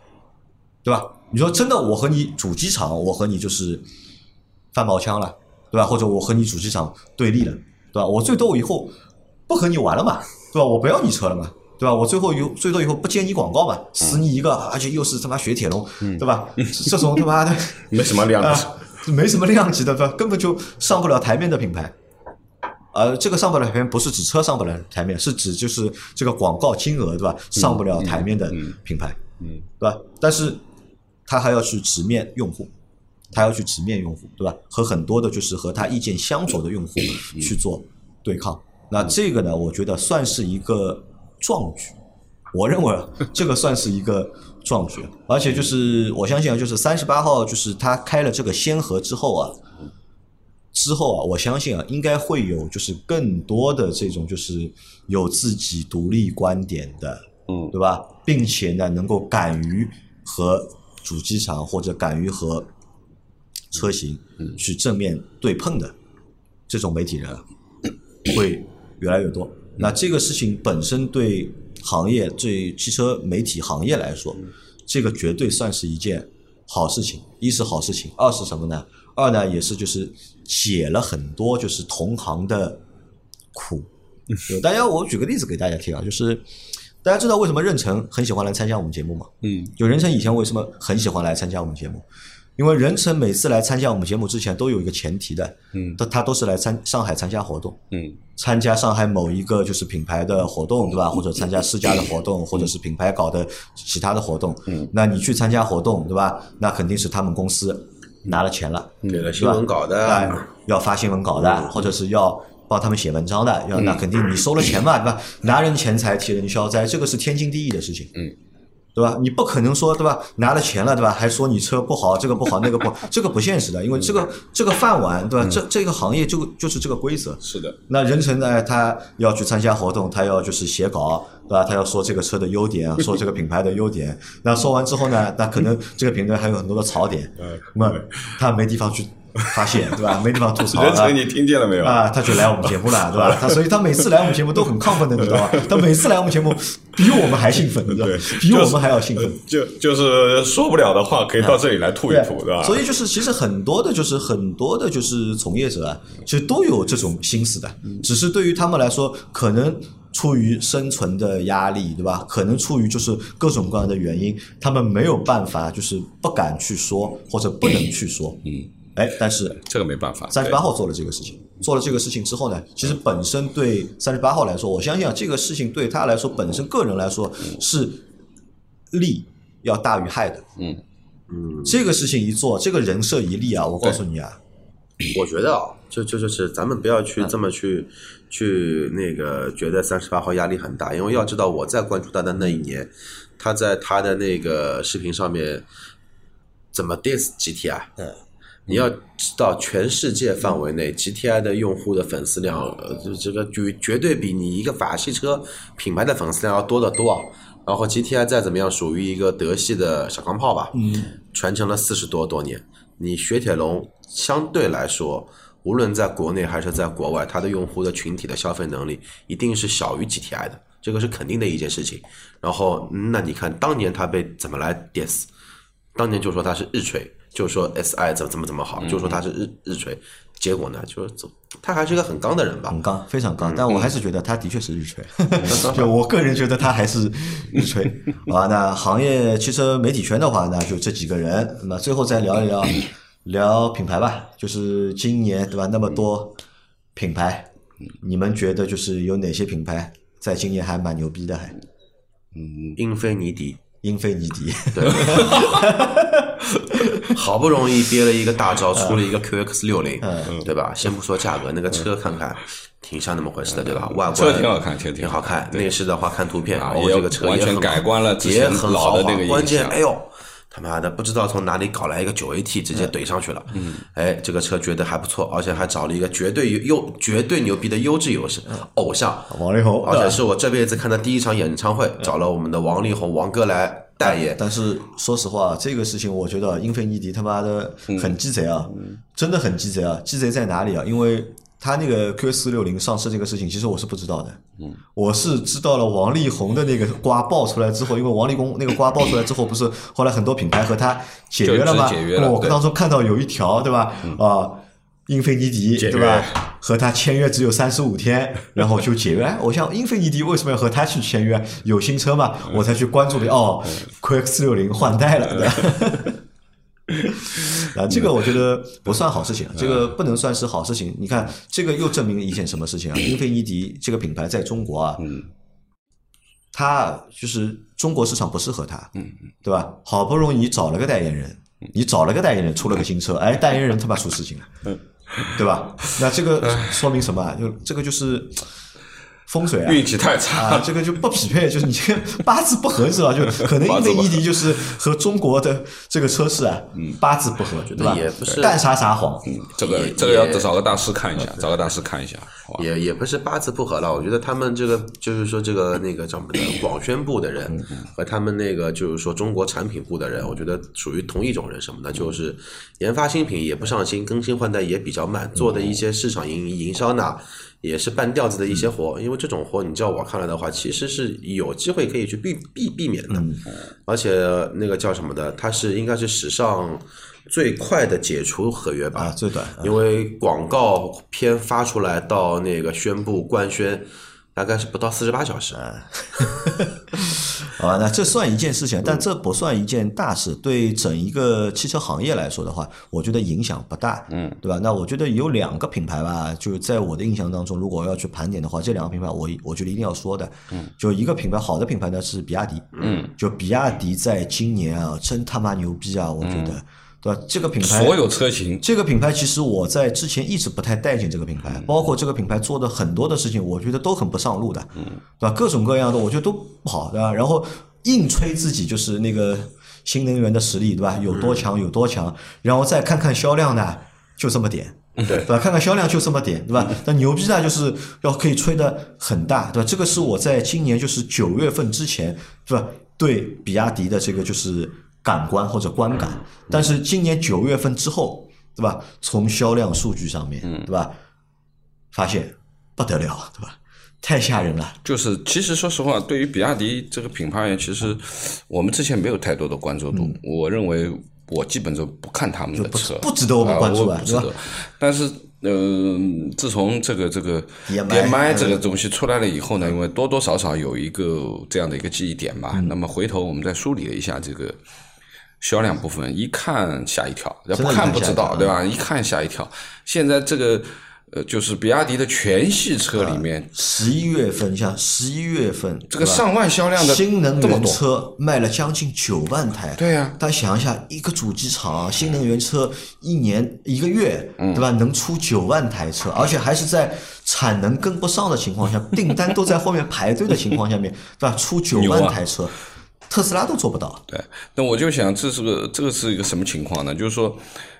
对吧？你说真的，我和你主机厂，我和你就是翻毛枪了，对吧？或者我和你主机厂对立了，对吧？我最多我以后不和你玩了嘛，对吧？我不要你车了嘛，对吧？我最后有最多以后不接你广告嘛，死你一个，而且又是他妈雪铁龙，对吧？*laughs* 这种他妈的 *laughs* 没什么量级，没什么量级的，对吧？根本就上不了台面的品牌。呃，这个上不了台面不是指车上不了台面，是指就是这个广告金额，对吧？上不了台面的品牌，嗯，对吧？但是。他还要去直面用户，他要去直面用户，对吧？和很多的就是和他意见相左的用户去做对抗。那这个呢，我觉得算是一个壮举。我认为这个算是一个壮举，而且就是我相信啊，就是三十八号，就是他开了这个先河之后啊，之后啊，我相信啊，应该会有就是更多的这种就是有自己独立观点的，嗯，对吧？并且呢，能够敢于和主机厂或者敢于和车型去正面对碰的这种媒体人 *coughs* 会越来越多。那这个事情本身对行业、对汽车媒体行业来说，这个绝对算是一件好事情。一是好事情，二是什么呢？二呢也是就是解了很多就是同行的苦。大家，我举个例子给大家听啊，就是。*coughs* 大家知道为什么任成很喜欢来参加我们节目吗？嗯，就任成以前为什么很喜欢来参加我们节目？因为任成每次来参加我们节目之前都有一个前提的，嗯，他他都是来参上海参加活动，嗯，参加上海某一个就是品牌的活动，对吧？或者参加世家的活动，或者是品牌搞的其他的活动，嗯，那你去参加活动，对吧？那肯定是他们公司拿了钱了，给了新闻稿的，要发新闻稿的，或者是要。帮他们写文章的，要那肯定你收了钱嘛，对吧？拿人钱财替人消灾，这个是天经地义的事情，嗯，对对吧？你不可能说对吧？拿了钱了对吧？还说你车不好，这个不好，那个不好，这个不现实的，因为这个这个饭碗对吧？这这个行业就就是这个规则。是的，那任成呢，他要去参加活动，他要就是写稿，对吧？他要说这个车的优点，说这个品牌的优点。那说完之后呢，那可能这个品牌还有很多的槽点，*laughs* 那么他没地方去发泄，对吧？*laughs* 没地方吐槽啊任成，你听见了没有？啊，他就来我们节目了，对吧？*laughs* 他所以他每次来我们节目都很亢奋的，你知道吧？*laughs* 他每次来我们节目比我们还兴奋，你知道吗？比我们还要兴奋。就就是说不了的话，可以到这里来吐一吐，对吧？所以就是其实很多的，就是很多的，就是从业者啊，其实都有这种心思的，只是对于他们来说，可能出于生存的压力，对吧？可能出于就是各种各样的原因，他们没有办法，就是不敢去说或者不能去说。嗯，哎，但是这个没办法。三十八号做了这个事情，做了这个事情之后呢，其实本身对三十八号来说，我相信啊，这个事情对他来说，本身个人来说是利要大于害的。嗯。嗯，这个事情一做，这个人设一立啊，我告诉你啊，我觉得啊，就就就是咱们不要去这么去去那个觉得三十八号压力很大，因为要知道我在关注他的那一年，他在他的那个视频上面怎么 diss 集体啊。嗯，你要知道，全世界范围内 GTI 的用户的粉丝量，呃，就这个绝绝对比你一个法系车品牌的粉丝量要多得多啊。然后 GTI 再怎么样，属于一个德系的小钢炮吧，嗯，传承了四十多多年。你雪铁龙相对来说，无论在国内还是在国外，它的用户的群体的消费能力一定是小于 GTI 的，这个是肯定的一件事情。然后，嗯那你看当年它被怎么来 diss？当年就说它是日锤，就说 SI 怎么怎么怎么好，就说它是日日锤。结果呢，就是走他还是一个很刚的人吧很。刚，非常刚，但我还是觉得他的确是日吹，*laughs* 就我个人觉得他还是日锤啊。*laughs* 那行业汽车媒体圈的话，那就这几个人。那最后再聊一聊 *coughs* 聊品牌吧，就是今年对吧？那么多品牌，你们觉得就是有哪些品牌在今年还蛮牛逼的？还嗯英菲尼迪英菲尼迪，对 *laughs* 好不容易憋了一个大招，出了一个 QX 六零，嗯对吧？先不说价格，那个车看看挺像那么回事的，对吧？外观车挺好看挺挺好看。内饰的话，看图片，哦，啊也这个车完全也很改观了之也前很豪华老的那个印关键，象哎呦。他妈的，不知道从哪里搞来一个九 AT，直接怼上去了。嗯，哎，这个车觉得还不错，而且还找了一个绝对优、绝对牛逼的优质优势偶像，王力宏，而且是我这辈子看的第一场演唱会，找了我们的王力宏王哥来代言。但是说实话，这个事情我觉得英菲尼迪他妈的嗯很鸡贼啊，真的很鸡贼啊！鸡贼在哪里啊？因为他那个 Q 四六零上市这个事情，其实我是不知道的。嗯，我是知道了王力宏的那个瓜爆出来之后，因为王力宏 *coughs* 那个瓜爆出来之后，不是后来很多品牌和他解约了吗？解约了我当中看到有一条，对吧？啊。英菲尼迪对吧？和他签约只有三十五天，*laughs* 然后就解约。哎，我想英菲尼迪为什么要和他去签约？有新车嘛？我才去关注的。哦，QX 六零换代了，对吧？*laughs* *laughs* 啊，这个我觉得不算好事情，这个不能算是好事情。你看，这个又证明了一件什么事情啊？英菲尼迪这个品牌在中国啊，它就是中国市场不适合它，对吧？好不容易找了个代言人，你找了个代言人，出了个新车，哎，代言人他妈出事情了，对吧？那这个说明什么啊？就这个就是风水啊，运气太差。啊，这个就不匹配，就是你这个八字不合是吧？就可能 *laughs* 因为异地就是和中国的这个车市啊，八字不合，对吧？也不是。干啥啥黄，这个这个要找个大师看一下，找个大师看一下，也也不是八字不合了，我觉得他们这个就是说这个那个叫什么的 *coughs* 广宣部的人和他们那个就是说中国产品部的人，我觉得属于同一种人，什么呢？就是研发新品也不上心，更新换代也比较慢，做的一些市场营营销呢。也是半吊子的一些活，因为这种活，你叫我看来的话，其实是有机会可以去避避避免的，而且那个叫什么的，它是应该是史上最快的解除合约吧，啊，最短。因为广告片发出来到那个宣布官宣，大概是不到四十八小时。*laughs* 好吧，那这算一件事情，但这不算一件大事。对整一个汽车行业来说的话，我觉得影响不大，嗯，对吧？那我觉得有两个品牌吧，就是在我的印象当中，如果要去盘点的话，这两个品牌我我觉得一定要说的，嗯，就一个品牌好的品牌呢是比亚迪，嗯，就比亚迪在今年啊，真他妈牛逼啊，我觉得，对吧？这个品牌所有车型这个品牌其实我在之前一直不太待见这个品牌，包括这个品牌做的很多的事情，我觉得都很不上路的，对吧？各种各样的，我觉得都不好，对吧？然后硬吹自己就是那个新能源的实力，对吧？有多强有多强，然后再看看销量呢，就这么点。对对吧？看看销量就这么点，对吧？那牛逼呢，就是要可以吹得很大，对吧？这个是我在今年就是九月份之前，对吧？对比亚迪的这个就是感官或者观感，但是今年九月份之后，对吧？从销量数据上面，对吧？发现不得了，对吧？太吓人了。就是，其实说实话，对于比亚迪这个品牌而言，其实我们之前没有太多的关注度。我认为我基本就不看他们的车，不值得我们关注。但是，呃，自从这个这个 DMI 这个东西出来了以后呢，因为多多少少有一个这样的一个记忆点嗯吧。那么回头我们再梳理了一下这个。销量部分一看吓一跳，要不看不知道，对吧？一看吓一跳。现在这个呃，就是比亚迪的全系车里面，十一月份，像十一月份这个上万销量的新能源车卖了将近九万台。对呀大家想一下，一个主机厂啊新能源车一年一个月，嗯对吧？能出九万台车，而且还是在产能跟不上的情况下，*laughs* 订单都在后面排队的情况下面，对吧？出九万台车，特斯拉都做不到。对，那我就想，这是个这个是一个什么情况呢？就是说，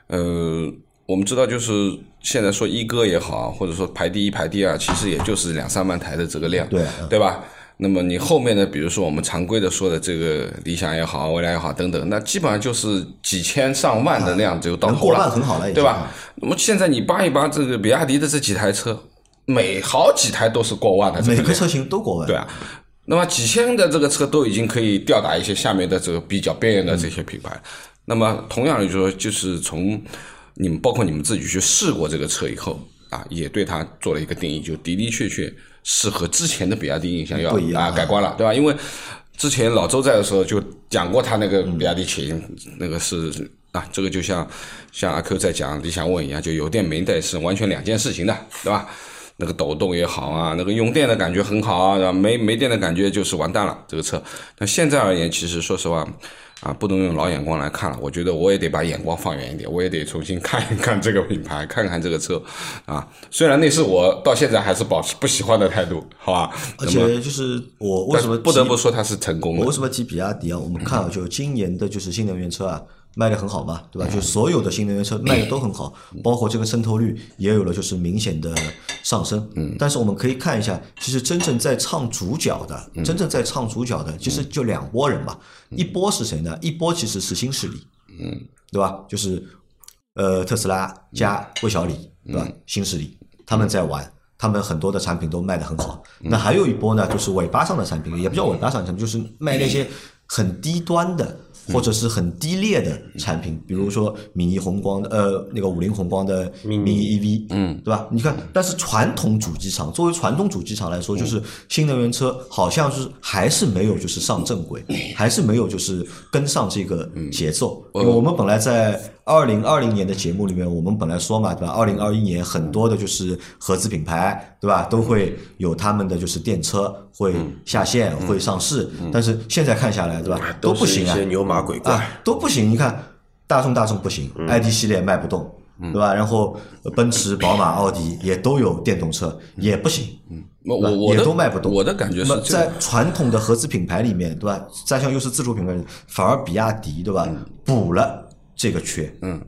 呃，我们知道，就是现在说一哥也好，或者说排第一、排第二，其实也就是两三万台的这个量，对对吧？那么你后面的，比如说我们常规的说的这个理想也好，未来也好等等，那基本上就是几千上万的量就到头了，能过万很好了对吧？那么现在你扒一扒这个比亚迪的这几台车，每好几台都是过万的这，每个车型都过万。对啊，那么几千的这个车都已经可以吊打一些下面的这个比较边缘的这些品牌。那么同样就是说，就是从你们包括你们自己去试过这个车以后啊，也对它做了一个定义，就的的确确是和之前的比亚迪印象要啊改观了，对吧？因为之前老周在的时候就讲过他那个比亚迪秦，那个是啊，这个就像像阿 Q 在讲理想 ONE 一样，就有电没电是完全两件事情的，对吧？那个抖动也好啊，那个用电的感觉很好啊？没没电的感觉就是完蛋了这个车。那现在而言，其实说实话啊，不能用老眼光来看了。我觉得我也得把眼光放远一点，我也得重新看一看这个品牌，看看这个车啊。虽然那是我到现在还是保持不喜欢的态度，好吧？而且就是我为什么不得不说它是成功的。我为什么提比亚迪啊？我们看啊，就今年的就是新能源车啊，卖的很好嘛，对吧？就所有的新能源车卖的都很好，包括这个渗透率也有了就是明显的上升。嗯，但是我们可以看一下，其实真正在唱主角的，真正在唱主角的，其实就两拨人嘛。一波是谁呢？一波其实是新势力，嗯，对吧？就是呃特斯拉加魏小李，对吧？新势力他们在玩。他们很多的产品都卖得很好，那还有一波呢，就是尾巴上的产品，也不叫尾巴上的产品，就是卖那些很低端的或者是很低劣的产品，比如说米尼宏光的呃那个五菱宏光的 mini EV，嗯，对吧？你看，但是传统主机厂作为传统主机厂来说，就是新能源车好像是还是没有就是上正轨，还是没有就是跟上这个节奏。因为我们本来在二零二零年的节目里面，我们本来说嘛，对吧？二零二一年很多的就是合资品牌，对吧？都会有他们的就是电车会下线、会上市，但是现在看下来，对吧？都不行啊些，牛马鬼怪。啊，都不行。你看，大众大众不行、i d 系列卖不动，对吧？然后呃奔驰、宝马、奥迪也都有电动车，也不行，对吧也我我也都卖不动。我的感觉是在传统的合资品牌里面，对吧？再像又是自主品牌，反而比亚迪，对吧？补了这个缺。嗯，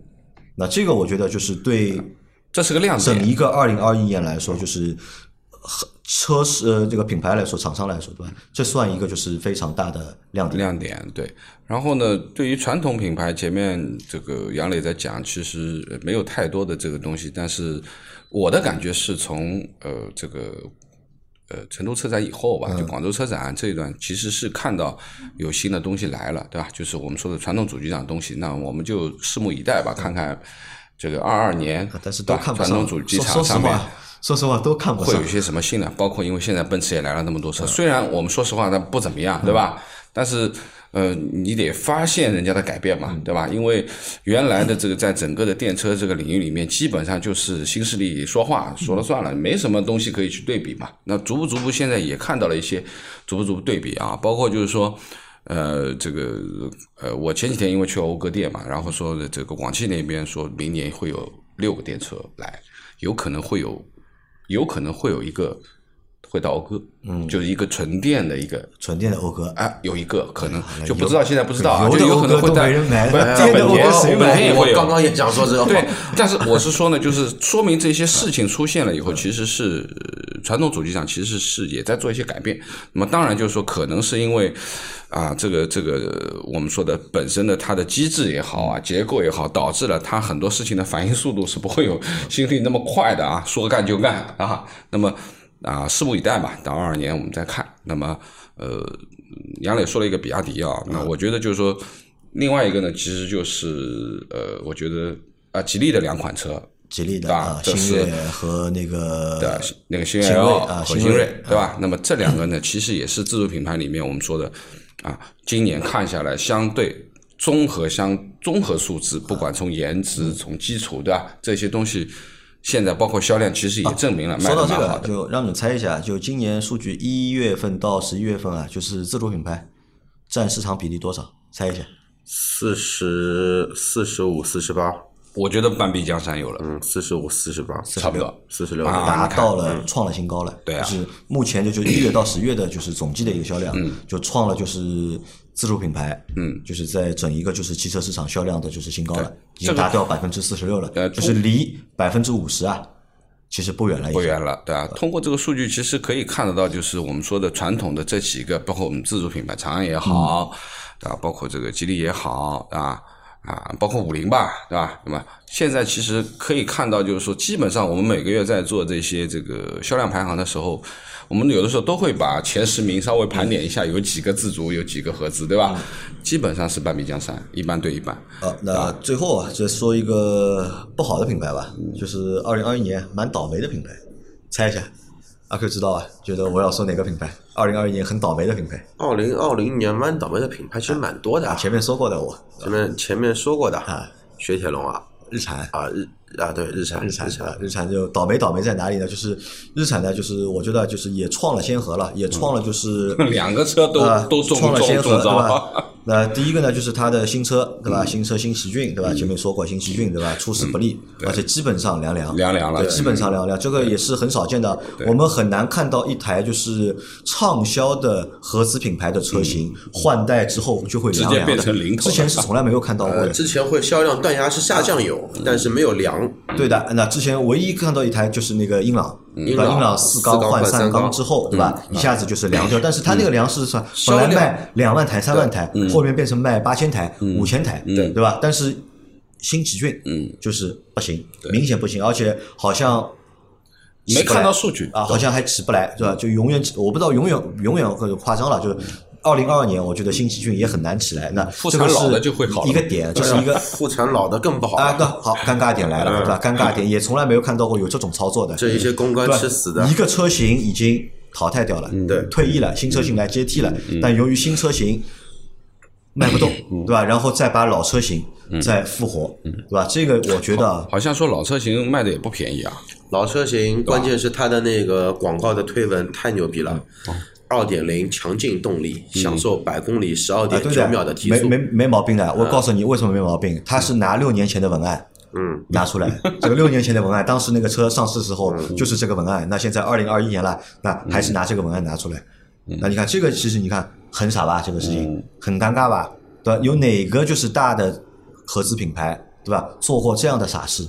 那这个我觉得就是对这是个亮点。整一个二零二一年来说，就是车是呃这个品牌来说，厂商来说，对吧？这算一个就是非常大的亮点。亮点对，然后呢，对于传统品牌，前面这个杨磊在讲，其实呃没有太多的这个东西，但是我的感觉是从呃这个呃成都车展以后吧，就广州车展这一段，其实是看到有新的东西来了，对吧？就是我们说的传统主机厂东西，那我们就拭目以待吧，看看这个二二年，但是都对吧看不上。传统主机厂上面话，说实话都看不上会有一。些什么新的，包括因为现在奔驰也来了那么多车，虽然我们说实话，它不怎么样，对吧？但是，呃，你得发现人家的改变嘛，对吧？因为原来的这个在整个的电车这个领域里面，基本上就是新势力说话说了算了，没什么东西可以去对比嘛。那逐步逐步现在也看到了一些逐步逐步对比啊，包括就是说。呃，这个呃，我前几天因为去欧歌店嘛，然后说的这个广汽那边说明年会有六个电车来，有可能会有，有可能会有一个会到讴歌，嗯，就是一个纯电的一个。纯电的讴歌，啊，有一个可能就不知道，现在不知道啊，就有可能会带讴歌都没人买不是那电的本田谁买我刚刚也想说这个，对，但是我是说呢，就是说明这些事情出现了以后，其实是呃传统主机厂其实是也在做一些改变。那么当然就是说，可能是因为啊，这个这个我们说的本身的它的机制也好啊，结构也好，导致了它很多事情的反应速度是不会有心率那么快的啊，说干就干啊。那么啊，拭目以待吧，到二二年我们再看。那么呃，杨磊说了一个比亚迪啊，那我觉得就是说。另外一个呢，其实就是呃，我觉得啊，吉利的两款车，吉利的啊，星越和那个对，那个星新锐 L 啊和新锐，对吧？那么这两个呢，其实也是自主品牌里面我们说的啊，今年看下来相对综合相综合素质，不管从颜值、从基础，对吧？这些东西现在包括销量，其实也证明了卖说到这个。就让你们猜一下，就今年数据一月份到十一月份啊，就是自主品牌占市场比例多少？猜一下。四十四十五、四十八，我觉得半壁江山有了，嗯，四十五、四十八，差不多。四十六。啊达到了创了新高了，对啊就是目前就就一月到十月的，就是总计的一个销量，嗯就创了就是自主品牌，嗯，就是在整一个就是汽车市场销量的就是新高了，已经这个达到百分之四十六了呃，就是离百分之五十啊，其实不远了，不远了，对吧、通过这个数据，其实可以看得到，就是我们说的传统的这几个，包括我们自主品牌长安也好，对吧？包括这个吉利也好，啊啊，包括五菱吧，对吧？那么现在其实可以看到，就是说，基本上我们每个月在做这些这个销量排行的时候，我们有的时候都会把前十名稍微盘点一下，有几个自主，有几个合资，对吧？基本上是半壁江山，一半对一半。呃，那最后啊，再说一个不好的品牌吧，就是二零二一年蛮倒霉的品牌，猜一下，阿 Q 知道啊？觉得我要说哪个品牌？二零二一年很倒霉的品牌。二零二零年蛮倒霉的品牌其实蛮多的啊，啊，前面说过的我。前面前面说过的啊，雪铁龙啊日产。啊日啊对日产日产啊，日产就倒霉倒霉在哪里呢？就是日产呢，就是我觉得就是也创了先河了，也创了就是 *laughs* 两个车都、啊都中创了先河，对吧？那第一个呢，就是它的新车，对吧？新车新奇骏，对吧？前面说过新奇骏，对吧？出师不利，而且基本上凉凉，凉凉了。对，基本上凉凉，这个也是很少见的。我们很难看到一台就是畅销的合资品牌的车型换代之后就会凉凉的，变成零头之前是从来没有看到过。呃，的。之前会销量断崖式下降有，但是没有凉。对的，那之前唯一看到一台就是那个英朗，英朗英朗四缸换三缸缸之后，对吧？一下子就是凉掉，但是它那个凉是算本来卖两万台、三万台，后面变成卖八千台、五千台，对对吧？但是新奇骏，嗯，就是不行，明显不行，而且好像没看到数据啊，好像还起不来，对吧？就永远起，我不知道永远永远或者夸张了，就是。二零二二年，我觉得新奇骏也很难起来。那这个是产老的就会好一个点，就是一个复产老的更不好啊，那好，尴尬点来了，对吧？尴尬点也从来没有看到过有这种操作的，这一些公关对吧？吃死的一个车型已经淘汰掉了，对退役了，新车型来接替了，但由于新车型卖不动，对吧？然后再把老车型再复活，对吧？这个我觉得啊好像说老车型卖的也不便宜啊。老车型，关键是它的那个广告的推文太牛逼了。二点零强劲动力，享受百公里十二啊，点九秒的提速没没。没毛病的。我告诉你为什么没毛病，他是拿六年前的文案。嗯，拿出来，这个六年前的文案，当时那个车上市时候就是这个文案，那现在二零二一年了，那还是拿这个文案拿出来，那你看这个其实你看很傻吧，这个事情很尴尬吧，对吧？有哪个就是大的合资品牌，对吧？做过这样的傻事，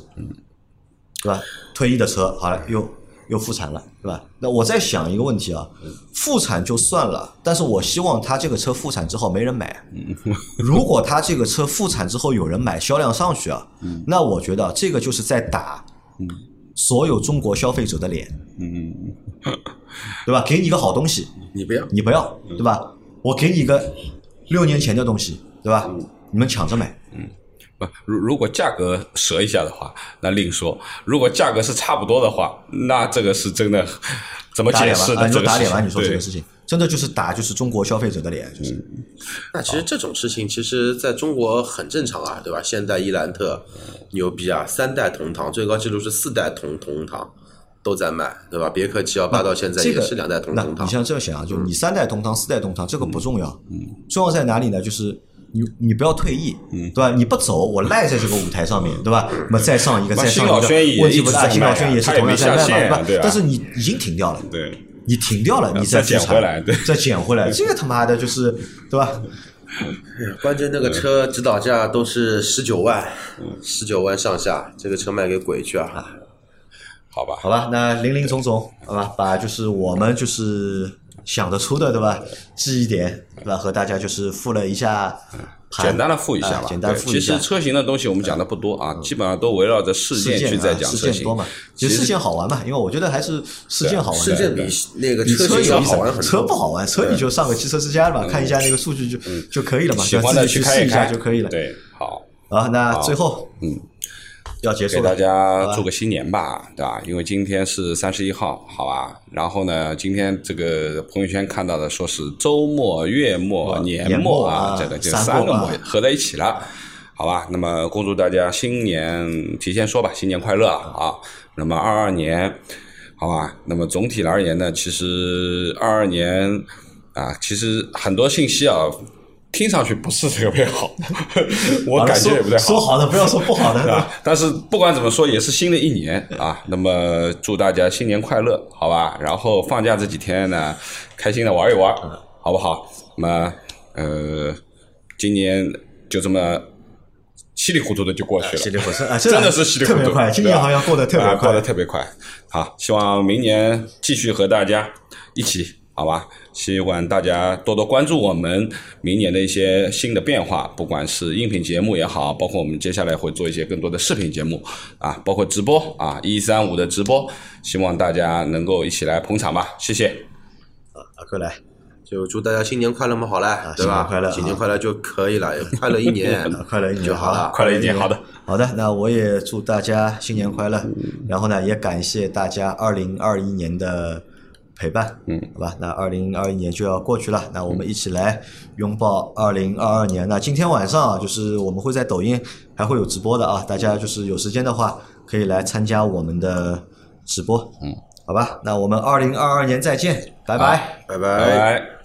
对吧？退役的车好了又又复产了，对吧？那我在想一个问题啊，复产就算了，但是我希望他这个车复产之后没人买。如果他这个车复产之后有人买，销量上去啊，那我觉得这个就是在打所有中国消费者的脸，对吧？给你一个好东西，你不要，你不要，对吧？我给你一个六年前的东西，对吧？你们抢着买，不，如如果价格折一下的话，那另说；如果价格是差不多的话，那这个是真的怎么解释的？你这个事说打脸吧？情你说这个事情，真的就是打就是中国消费者的脸，就是那其实这种事情，其实在中国很正常啊，对吧？现代伊兰特牛逼啊，三代同堂，最高记录是四代同同堂都在卖，对吧？别克七幺八到现在这个也是两代同那同堂你。像这样想啊，就你三代同堂、四代同堂，这个不重要，重要在哪里呢？就是你你不要退役，对吧？你不走，我赖在这个舞台上面，对吧？那么再上一个，再上一个，问题不大。一直在新老轩也是同样在卖嘛，但是你已经停掉了，对你停掉了，你再捡回来对再捡回来，这个他妈的就是对吧？关键那个车指导价都是十九万，十九万上下，这个车卖给鬼去啊！好吧，好吧，那零零总总，好吧，把就是我们就是想得出的，对吧？记忆点，对吧？和大家就是复了一下，简单的复一下吧。啊简单对复一下其实。车型的东西我们讲的不多啊，基本上都围绕着事件去在讲车型事件多嘛，其实事件好玩嘛，因为我觉得还是事件好玩。事件比那个车型要车有意思好玩很多。车不好玩，车你就上个汽车之家吧，看一下那个数据就就可以了嘛，喜欢的自己去试一下就可以了。对，好，啊，那最后嗯，要结束了，给大家祝个新年吧，对吧？因为今天是三十一号，好吧？然后呢，今天这个朋友圈看到的说是周末、月末、啊年年末啊，啊这个就三三个末合在一起了。好吧，那么恭祝大家新年提前说吧，新年快乐啊！那么二二年，好吧，那么总体而言呢，其实二二年啊，其实很多信息啊，听上去不是特别好，*laughs* 我感觉也不太好。说说好的，不要说不好的，对吧？但是不管怎么说，也是新的一年啊。那么祝大家新年快乐，好吧？然后放假这几天呢，开心的玩一玩，好不好？那么呃，今年就这么稀里糊涂的就过去了，稀里糊涂啊，真的是稀里糊涂，特别快，今年好像过得特别啊过得。特别快。好，希望明年继续和大家一起，好吧？希望大家多多关注我们明年的一些新的变化，不管是音频节目也好，包括我们接下来会做一些更多的视频节目啊，包括直播啊，一三五的直播，希望大家能够一起来捧场吧，谢谢。啊阿克来，就祝大家新年快乐嘛，好嘞，对吧？新年快乐啊新年快乐就可以了，快乐一年啊，*laughs* *laughs* *laughs* 快乐一年就好了。快乐一年好的。好的，那我也祝大家新年快乐，然后呢，也感谢大家二零二一年的陪伴，嗯，好吧，那二零二一年就要过去了，那我们一起来拥抱二零二二年。那今天晚上啊，就是我们会在抖音还会有直播的啊，大家就是有时间的话可以来参加我们的直播，嗯，好吧，那我们二零二二年再见，拜拜。拜拜拜。